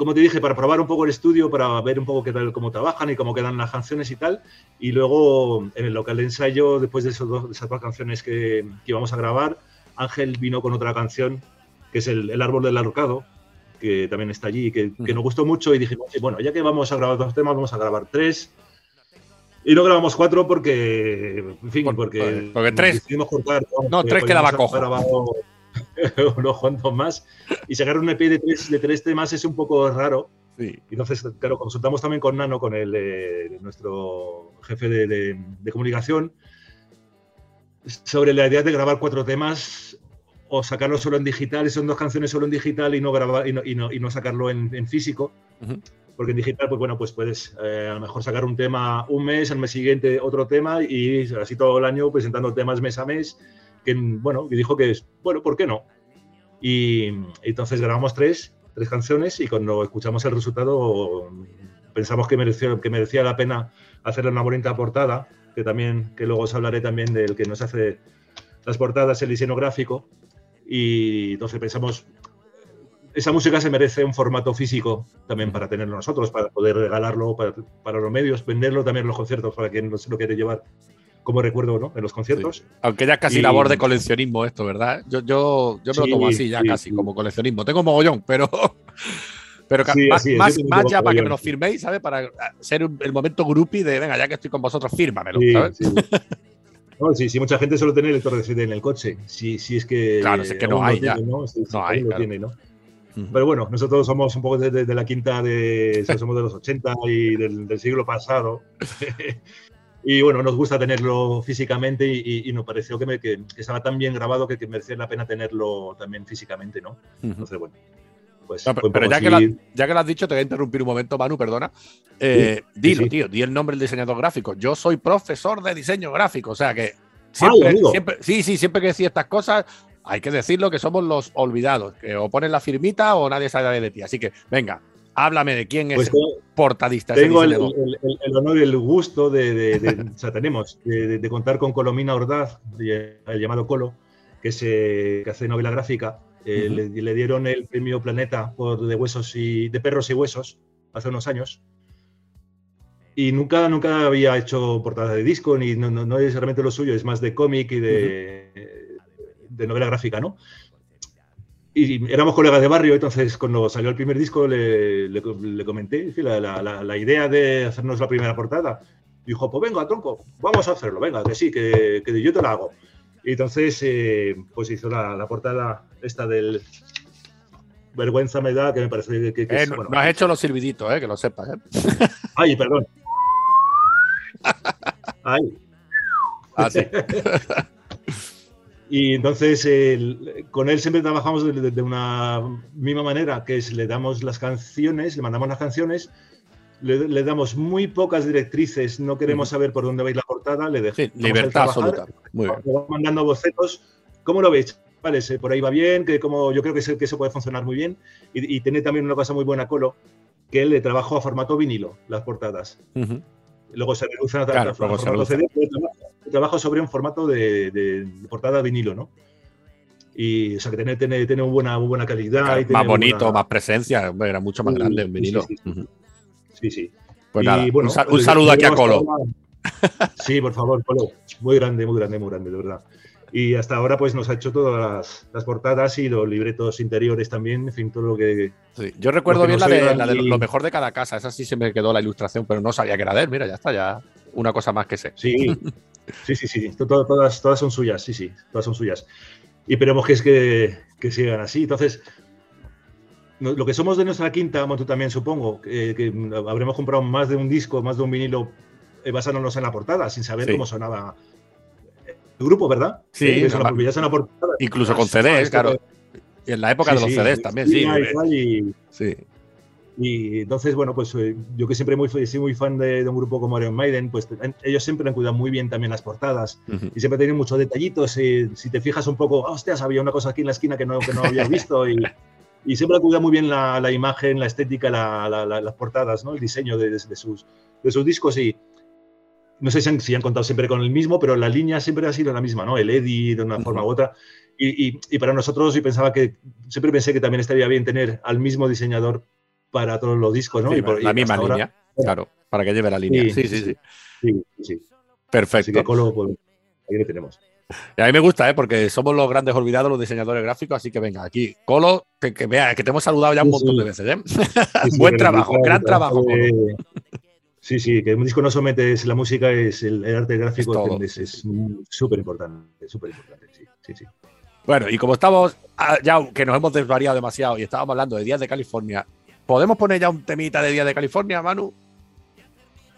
como te dije, para probar un poco el estudio, para ver un poco qué tal, cómo trabajan y cómo quedan las canciones y tal. Y luego, en el local de ensayo, después de, esos dos- de esas dos canciones que, que íbamos a grabar, Ángel vino con otra canción, que es el, el Árbol del Arrocado, que también está allí, que, que nos gustó mucho y dijimos, "Oye, bueno, ya que vamos a grabar dos temas, vamos a grabar tres. Y no grabamos cuatro porque, en fin, Por- porque, porque tres- decidimos cortar. No, tres quedaba podíamos cojo. grabado unos cuantos más. Y sacar un EP de tres, de tres temas es un poco raro. Sí. Y Entonces, claro, consultamos también con Nano, con el, eh, nuestro jefe de, de- de comunicación, sobre la idea de grabar cuatro temas o sacarlo solo en digital, y son dos canciones solo en digital y no grabar y no, y no, y no sacarlo en, en físico. Porque en digital, pues bueno, pues puedes eh, a lo mejor sacar un tema un mes, al mes siguiente otro tema y así todo el año presentando temas mes a mes. Que bueno, y dijo que bueno, ¿por qué no? Y entonces grabamos tres, tres canciones y cuando escuchamos el resultado pensamos que mereció, que merecía la pena hacerle una bonita portada, que también, que luego os hablaré también del que nos hace las portadas, el diseño gráfico. Y entonces pensamos esa música se merece un formato físico también para tenerlo nosotros, para poder regalarlo para, para los medios, venderlo también en los conciertos para quien no se lo quiere llevar como recuerdo ¿no? en los conciertos. Aunque ya es casi Y- labor de coleccionismo esto, ¿verdad? Yo, yo, yo me lo Sí, tomo así ya sí, casi, sí. como coleccionismo. Tengo mogollón, pero, pero Sí, más, más, más ya para que me lo firméis, ¿sabes? Para ser un- el momento groupie de, venga, ya que estoy con vosotros, fírmamelo, Sí, ¿sabes? sí. No, sí, sí, mucha gente solo tiene lector de CD en el coche. Sí, sí es que. Claro, si es que no hay tiene, ya. ¿no? Sí, sí, hay, lo claro. tiene, ¿no? Pero bueno, nosotros somos un poco de, de- de la quinta de. somos de los 80 y del, del siglo pasado. y bueno, nos gusta tenerlo físicamente y, y- y nos pareció que, me- que- que estaba tan bien grabado que, que merecía la pena tenerlo también físicamente, ¿no? Entonces, bueno. Pues, No, pero ya, ya que lo has dicho, te voy a interrumpir un momento, Manu, perdona. Eh, Sí, dilo, sí. tío, di el nombre del diseñador gráfico. Yo soy profesor de diseño gráfico, o sea que siempre, amigo. siempre- sí, sí, siempre que decís estas cosas, hay que decirlo que somos los olvidados, que o pones la firmita o nadie sabe de ti. Así que, venga, háblame de quién es Pues el portadista. Tengo el, diseñador. el- el- el honor y el gusto de, de- de- o sea, tenemos de, contar con Colomina Ordaz, el llamado Colo, que, se, que hace novela gráfica. Eh, le, le dieron el premio Planeta por de huesos y de perros y huesos hace unos años. Y nunca, nunca había hecho portada de disco, ni no, no, no es realmente lo suyo, es más de cómic y de, de novela gráfica, ¿no? Y éramos colegas de barrio, entonces cuando salió el primer disco le, le- le comenté la, la- la- idea de hacernos la primera portada. Dijo, pues venga, tronco, vamos a hacerlo, venga, que sí, que, que yo te la hago. Y entonces, eh, pues hizo la, la portada esta del... Vergüenza me da, que me parece que, que Eh, es, no, bueno, no has hecho los sirviditos, eh, que lo sepas. eh. Ay, perdón. Ay. Ah, sí. Y entonces con él siempre trabajamos de, de- una misma manera, que es le damos las canciones, le mandamos las canciones, le, le damos muy pocas directrices, no queremos saber por dónde va a ir la portada, le dejamos Sí, a libertad absoluta. Muy bien. le vamos mandando bocetos. ¿Cómo lo veis? Vale, se- por ahí va bien, que como yo creo que, se- que eso puede funcionar muy bien. Y, y tiene también una cosa muy buena, Colo, que él le trabajó a formato vinilo, las portadas. Ujú. Luego se reduce a, Claro, a se formato. CD, trabajo, sobre un formato de, de- de portada vinilo, ¿no? Y o sea que tiene, tiene, tiene buena, muy buena calidad. Claro, y más bonito, buena- más presencia, era mucho más grande sí, vinilo. sí, sí. Ujú. Sí, sí. Pues Y, nada, bueno, un, sal- un saludo aquí a Colo. ahora- Sí, por favor, Colo. Muy grande, muy grande, muy grande, de verdad. Y hasta ahora pues nos ha hecho todas las, las portadas y los libretos interiores también, en fin, todo lo que... Sí, Yo recuerdo bien la de, la de y- lo mejor de cada casa. Esa sí se me quedó la ilustración, pero no sabía que era de él. Mira, ya está, ya una cosa más que sé. Sí, sí, sí, sí. to- to- Todas, todas son suyas, sí, sí, todas son suyas. Y esperemos que es que, que sigan así. Entonces, lo que somos de nuestra quinta, como tú también supongo, que, que habremos comprado más de un disco, más de un vinilo, eh, basándonos en la portada, sin saber Sí. cómo sonaba el grupo, ¿verdad? Sí, Eh, eso, normal. la publicidad en la portada. Incluso con CDs, claro. Y en la época de los sí, CDs también, sí. y eh, y- y entonces, bueno, pues eh, yo que siempre muy, soy muy fan de, de un grupo como Iron Maiden, pues ellos siempre han cuidado muy bien también las portadas Ujú. y siempre tienen muchos detallitos. eh, si te fijas un poco, "Ah, hostias, había una cosa aquí en la esquina que no, que no había visto. Y, y siempre han cuidado muy bien la, la imagen, la estética, la- la- la- las portadas, ¿no? el diseño de, de- de sus, de sus discos. Y no sé si han, si han contado siempre con el mismo, pero la línea siempre ha sido la misma, ¿no? El Eddie de una forma u otra. Y, y- y para nosotros, yo pensaba que siempre pensé que también estaría bien tener al mismo diseñador para todos los discos, ¿no? Sí, Y por- y la misma ahora- línea, claro, para que lleve la línea. Sí, sí, sí. sí. Sí, sí. Así Perfecto. que Colo, pues, ahí le tenemos. Y a mí me gusta, ¿eh? porque somos los grandes olvidados, los diseñadores gráficos. Así que venga, aquí, Colo, que, que vea, que te hemos saludado ya un montón de veces. ¿eh? Buen trabajo, gran trabajo, Colo. Sí, sí, que un disco no solamente es la música, es el, el arte gráfico, es súper importante, súper importante, sí, sí, sí. Bueno, y como estamos ah, ya que nos hemos desvariado demasiado y estábamos hablando de Días de California, ¿podemos poner ya un temita de Días de California, Manu?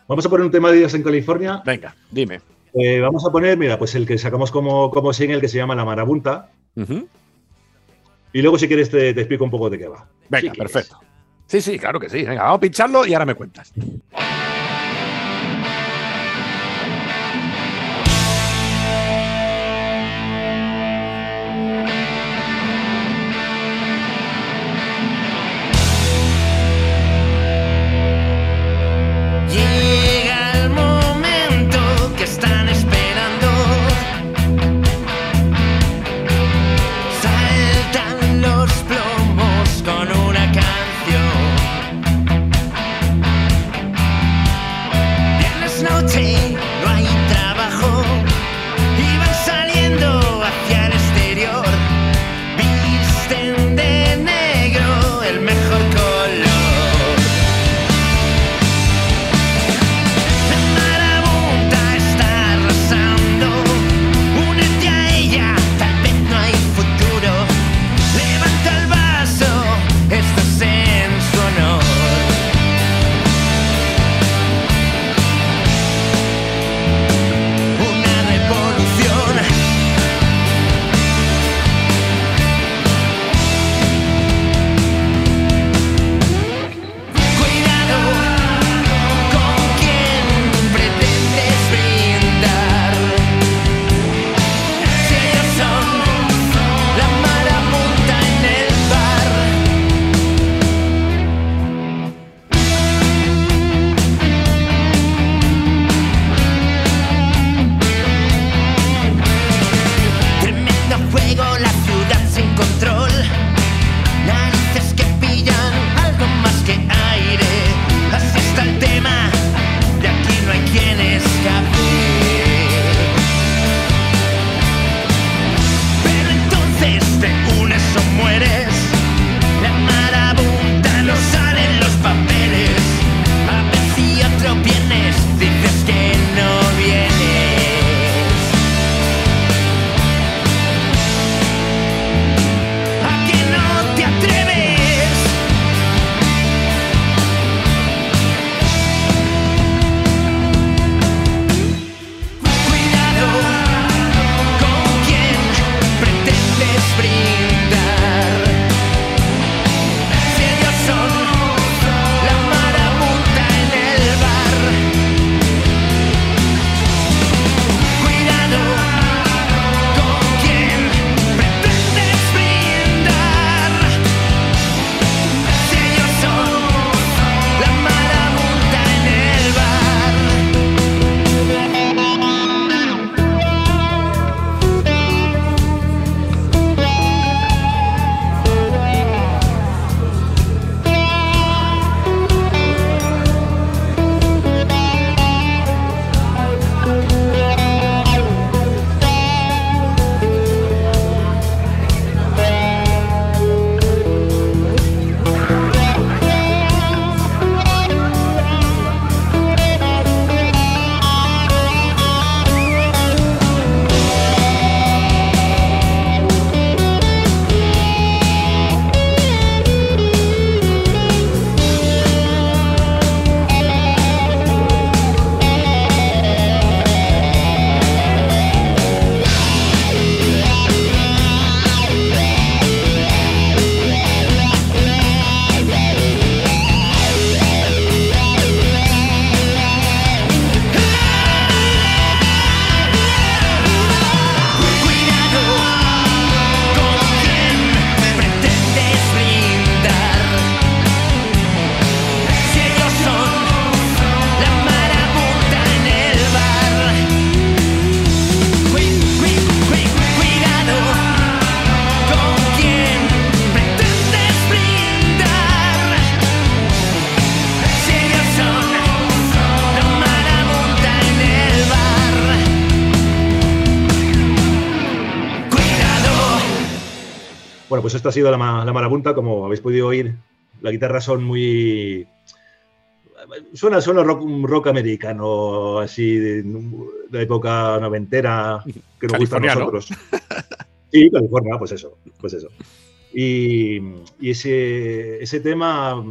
Vamos a poner un tema de días en California. Venga, dime. Eh, vamos a poner, mira, pues el que sacamos como, como single que se llama La Marabunta. Y luego, si quieres, te, te explico un poco de qué va. Venga, Si perfecto. Sí, sí, claro que sí. Venga, vamos a pincharlo y ahora me cuentas. Esta ha sido la, ma- la marabunta, como habéis podido oír. Las guitarras son muy. Suena, suena rock, rock americano, así de, de época noventera, que nos gusta a nosotros. Sí, California, pues eso, pues eso. Y, y ese, ese tema,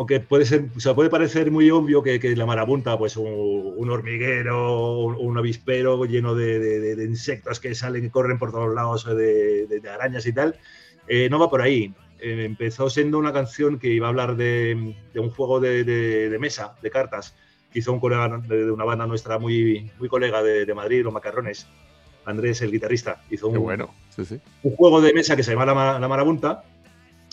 aunque puede ser, o sea, puede parecer muy obvio que, que la marabunta, pues un, un hormiguero, un, un avispero lleno de, de- de- insectos que salen y corren por todos lados, de, de- arañas y tal, eh, no va por ahí. Eh, empezó siendo una canción que iba a hablar de, un juego de, mesa, de cartas, que hizo un colega de, una banda nuestra muy, muy colega de, Madrid, Los Macarrones, Andrés, el guitarrista, hizo un, bueno. Sí, sí. un juego de mesa que se llama La, La Marabunta.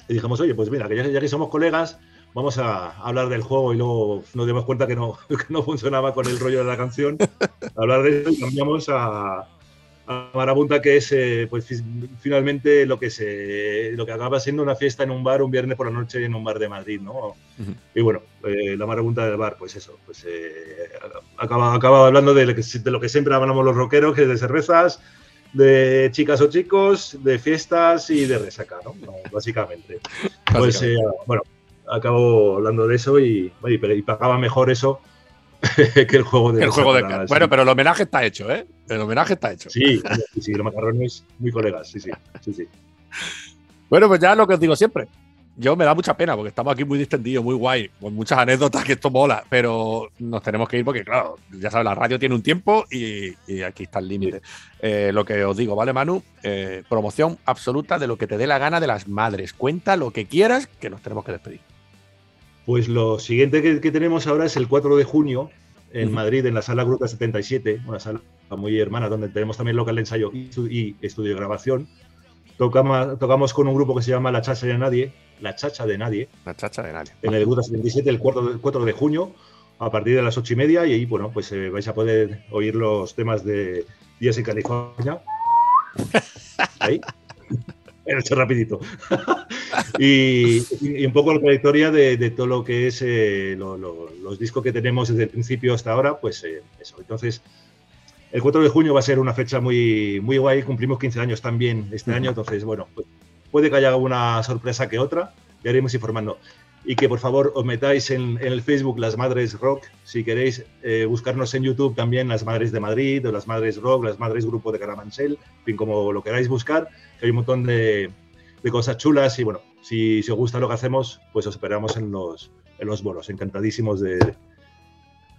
Y dijimos, oye, pues mira, que ya, ya que somos colegas, vamos a hablar del juego y luego nos dimos cuenta que no, que no funcionaba con el rollo de la canción. hablar de eso y cambiamos a, a Marabunta, que es eh, pues fi- finalmente lo que se lo que acaba siendo una fiesta en un bar un viernes por la noche en un bar de Madrid, ¿no? Y bueno, eh, la Marabunta del bar, pues eso, pues eh, acaba, acaba hablando de lo, que, de lo que siempre hablamos los rockeros, que es de cervezas, de chicas o chicos, de fiestas y de resaca, ¿no? Básicamente. Pues eh, bueno, acabo hablando de eso y, y, pagaba mejor eso que el juego de El juego de cartas. Bueno, pero el homenaje está hecho, ¿eh? El homenaje está hecho. Sí, sí, sí, los macarrones muy colegas, sí, sí, sí, sí. Bueno, pues ya lo que os digo siempre. Yo me da mucha pena porque estamos aquí muy distendidos, muy guay, con muchas anécdotas que esto mola, pero nos tenemos que ir porque, claro, ya sabes, la radio tiene un tiempo y, y aquí está el límite. Eh, lo que os digo, ¿vale, Manu? Eh, promoción absoluta de lo que te dé la gana de las madres. Cuenta lo que quieras, que nos tenemos que despedir. Pues lo siguiente que, que tenemos ahora es el 4 de junio en Ujú. Madrid, en la sala Gruta 77, una sala muy hermana donde tenemos también local de ensayo y, y estudio de grabación. Tocamos, tocamos con un grupo que se llama La Chacha de Nadie, La Chacha de Nadie, La chacha de nadie. en el Gruta 77 el 4 de, 4 de junio a partir de las 8 y media y ahí, bueno, pues eh, vais a poder oír los temas de Días en California. Ahí. He hecho rapidito. y, y un poco la trayectoria de, de todo lo que es eh, lo- lo- los discos que tenemos desde el principio hasta ahora, pues eh, eso. Entonces, el 4 de junio va a ser una fecha muy, muy guay. Cumplimos 15 años también este año, entonces, bueno, pues, puede que haya alguna sorpresa que otra, ya iremos informando. Y que por favor os metáis en, en el Facebook Las Madres Rock, si queréis eh, buscarnos en YouTube también Las Madres de Madrid o Las Madres Rock, Las Madres Grupo de Carabanchel, en fin, como lo queráis buscar, que hay un montón de, de cosas chulas y bueno, si, si os gusta lo que hacemos, pues os esperamos en los, en los bolos, encantadísimos de,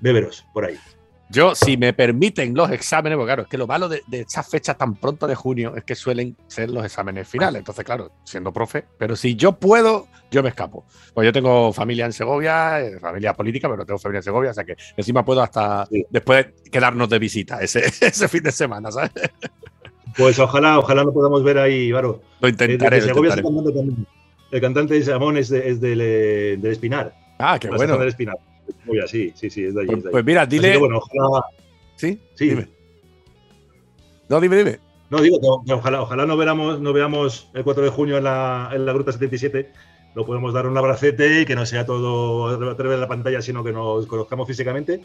de veros por ahí. Yo, si me permiten los exámenes, porque claro, es que lo malo de, de estas fechas tan pronto de junio es que suelen ser los exámenes finales. Entonces, claro, siendo profe, pero si yo puedo, yo me escapo. Pues yo tengo familia en Segovia, eh, familia política, pero tengo familia en Segovia, o sea que encima puedo hasta Sí. después quedarnos de visita ese, ese fin de semana, ¿sabes? Pues ojalá, ojalá lo podamos ver ahí, Varo. Lo Eh, de- intentaré. de lo intentaré. el cantante también. El cantante es Amón, es, de- es del, eh, del Espinar. Ah, qué bueno. del Espinar. Segovia, sí, sí, sí, es de allí. Pues, es de allí. pues mira, Así dile. que, bueno, ojalá, ¿Sí? Sí. Dime. No, dime, dime. No, digo que ojalá, ojalá no, veramos, no veamos el 4 de junio en la, en la Gruta 77. Lo podemos dar un abracete y que no sea todo a través de la pantalla, sino que nos conozcamos físicamente.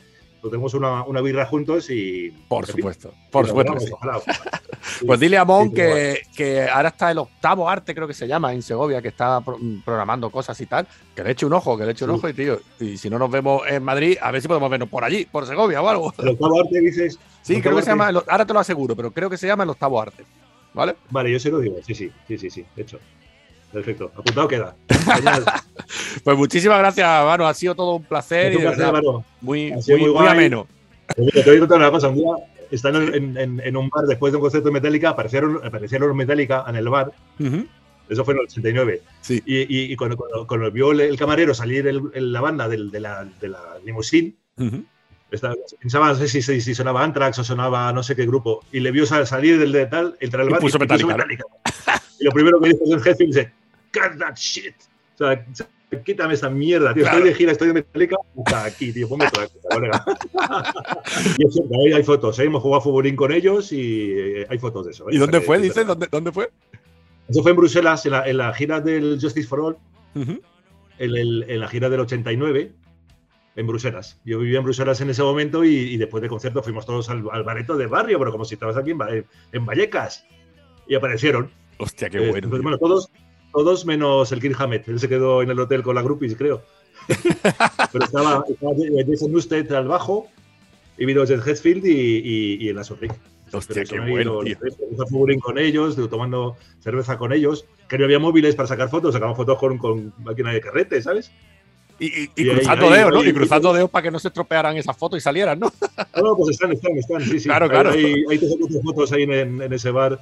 Tenemos una, una birra juntos y. Por fin, supuesto. Por supuesto. sí. Sí. Pues dile a Mon Sí, que, que ahora está el octavo arte, creo que se llama, en Segovia, que está pro- programando cosas y tal. Que le eche un ojo, que le eche un ojo y tío. Y si no nos vemos en Madrid, a ver si podemos vernos por allí, por Segovia o algo. El octavo arte dices. Sí, creo que se llama, ahora te lo aseguro, pero creo que se llama el octavo arte. ¿Vale? Vale, yo se lo digo. Sí, sí, sí, sí, sí. Hecho. Perfecto. Apuntado queda. Pues muchísimas gracias, Manu. Ha sido todo un placer y de placer, muy, muy, muy muy ameno. Pues Te voy a contar una cosa. Un día, estando en, en- en un bar después de un concierto de Metallica, aparecieron, aparecieron los Metallica en el bar. Eso fue en el 89. Sí. Y, y, y cuando, cuando- cuando vio el, camarero salir el- el- la banda del- de, la, de la limusín, Ujú. estaba- pensaba, no sé si, si, si sonaba Anthrax o sonaba no sé qué grupo, y le vio sal- salir del de tal, entrar al Y bar puso Metallica, ¿no? Y lo primero que dijo es el jefe y dice, cut that shit. O sea, quítame esta mierda, tío. Claro. Estoy de gira, estoy de Metallica. Está aquí, tío. Ponme otra cosa, colega. y es cierto, ahí hay fotos. ¿eh? Hemos jugado a futbolín con ellos y eh, hay fotos de eso. ¿eh? ¿Y dónde fue? que- Dice, ¿dónde, ¿dónde fue? Eso fue en Bruselas, en la, en la gira del Justice for All, Ujú. en, el- en la gira del 89, en Bruselas. Yo vivía en Bruselas en ese momento y, y después del concierto fuimos todos al, al bareto de barrio, pero como si estabas aquí en, en Vallecas. Y aparecieron. Hostia, qué Eh, bueno. pues, tío. bueno, todos, todos menos el Kirk Hammett. Él se quedó en el hotel con la groupies, creo. Pero estaba, estaba Jason Newsted al bajo, y vino Jet Hetfield y, y, y el Aso Rick. Hostia, qué bueno, tío. con ellos, tomando cerveza con ellos. Que no había móviles para sacar fotos, sacamos fotos con, con máquina de carrete, ¿sabes? Y, y- y cruzando ahí- dedos, ¿no? ahí- Y cruzando dedos para que no se estropearan esas fotos y salieran, ¿no? No, no, pues están, están, están, sí, sí. Claro, claro. Te saco tus fotos ahí en, en ese bar.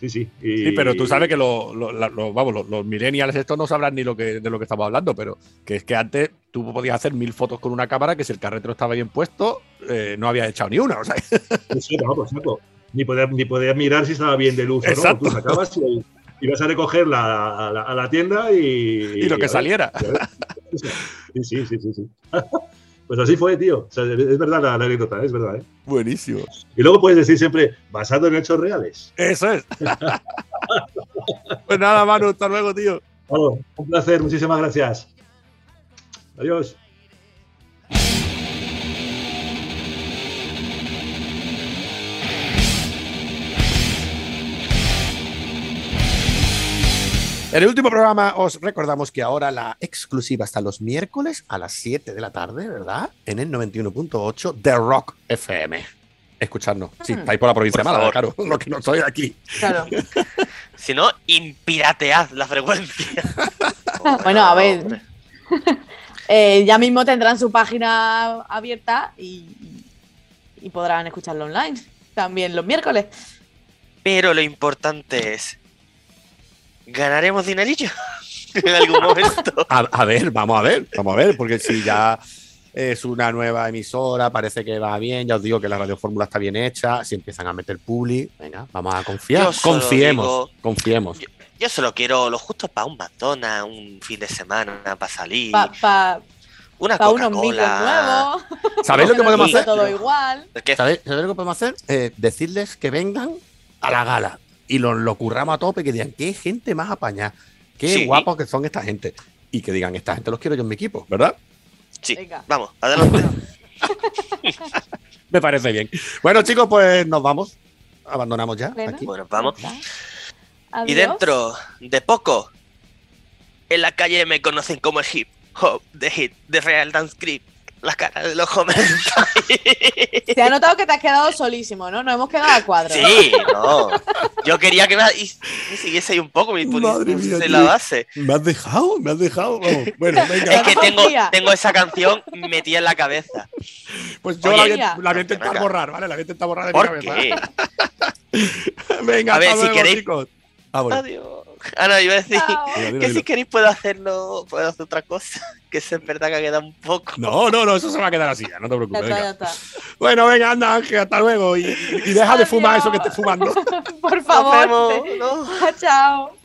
Sí, sí. y- Sí, pero tú sabes que lo- lo- la- lo- vamos, los, los millennials estos no sabrán ni lo que, de lo que estamos hablando, pero que es que antes tú podías hacer mil fotos con una cámara que si el carrete no estaba bien puesto, eh, no habías echado ni una. O sea, Sí, no, saco. Ni podías, ni podías mirar si estaba bien de luz o no. Tú sacabas y ibas a recogerla a la, a la tienda y. y lo que saliera. ver. Sí, sí, sí, sí. sí. Pues así fue, tío. O sea, es verdad la, la anécdota, es verdad. ¿eh? Buenísimo. Y luego puedes decir siempre, basado en hechos reales. Eso es. pues nada, Manu, hasta luego, tío. Bueno, un placer, muchísimas gracias. Adiós. En el último programa os recordamos que ahora la exclusiva está los miércoles a las 7 de la tarde, ¿verdad? En el 91.8 The Rock FM. Escuchadnos. Si Mm. estáis por la provincia de Málaga, claro. Lo que no soy de aquí. Claro. Si no, impiratead la frecuencia. Bueno, a ver. Eh, ya mismo tendrán su página abierta y, y podrán escucharlo online. También los miércoles. Pero lo importante es. ¿Ganaremos dinerillo? en algún momento. A, a ver, vamos a ver, vamos a ver, porque si ya es una nueva emisora, parece que va bien, ya os digo que la Radio Fórmula está bien hecha, si empiezan a meter publi, venga, vamos a confiar, confiemos, digo- confiemos. Yo solo quiero lo justo para un McDonald's, un fin de semana, para salir. Para pa, una pa unos nuevos. ¿Sabéis lo que podemos hacer? todo igual. ¿Sabéis, sabéis lo que podemos hacer? Eh, decirles que vengan a la gala y lo, lo curramos a tope, que digan, qué gente más apañada, qué Sí. guapos que son esta gente. Y que digan, esta gente los quiero yo en mi equipo, ¿verdad? Sí, Venga. vamos, adelante. Me parece bien. Bueno, chicos, pues nos vamos. Abandonamos ya. Bueno. Aquí. Bueno, vamos. Y dentro de poco, en la calle me conocen como el hip hop, de hit, de real dance creep, la cara de los Homer. Se ha notado que te has quedado solísimo, ¿no? Nos hemos quedado a cuadro. sí, no. Yo quería que me, siguiese ahí un poco, me pusiese la base. Me has dejado, me has dejado. Vamos, bueno, venga. Es que tengo, tengo esa canción metida en la cabeza. Pues yo Oye, la voy, a, mira. la voy a intentar borrar, ¿vale? La voy a intentar borrar de mi ¿Por cabeza. qué? Venga, A ver, si luego, queréis- chicos. Ah, bueno. Adiós. Ah, no, iba a decir Chao. Dilo, dilo, que si queréis puedo hacerlo, puedo hacer otra cosa. Que es verdad que ha quedado un poco. No, no, no, eso se va a quedar así, ya, no te Ya preocupes. está, ya venga. está. Bueno, venga, anda, Ángel, hasta luego. Y, y deja de fumar eso que estés fumando. Por Nos favor. vemos, ¿no? Chao.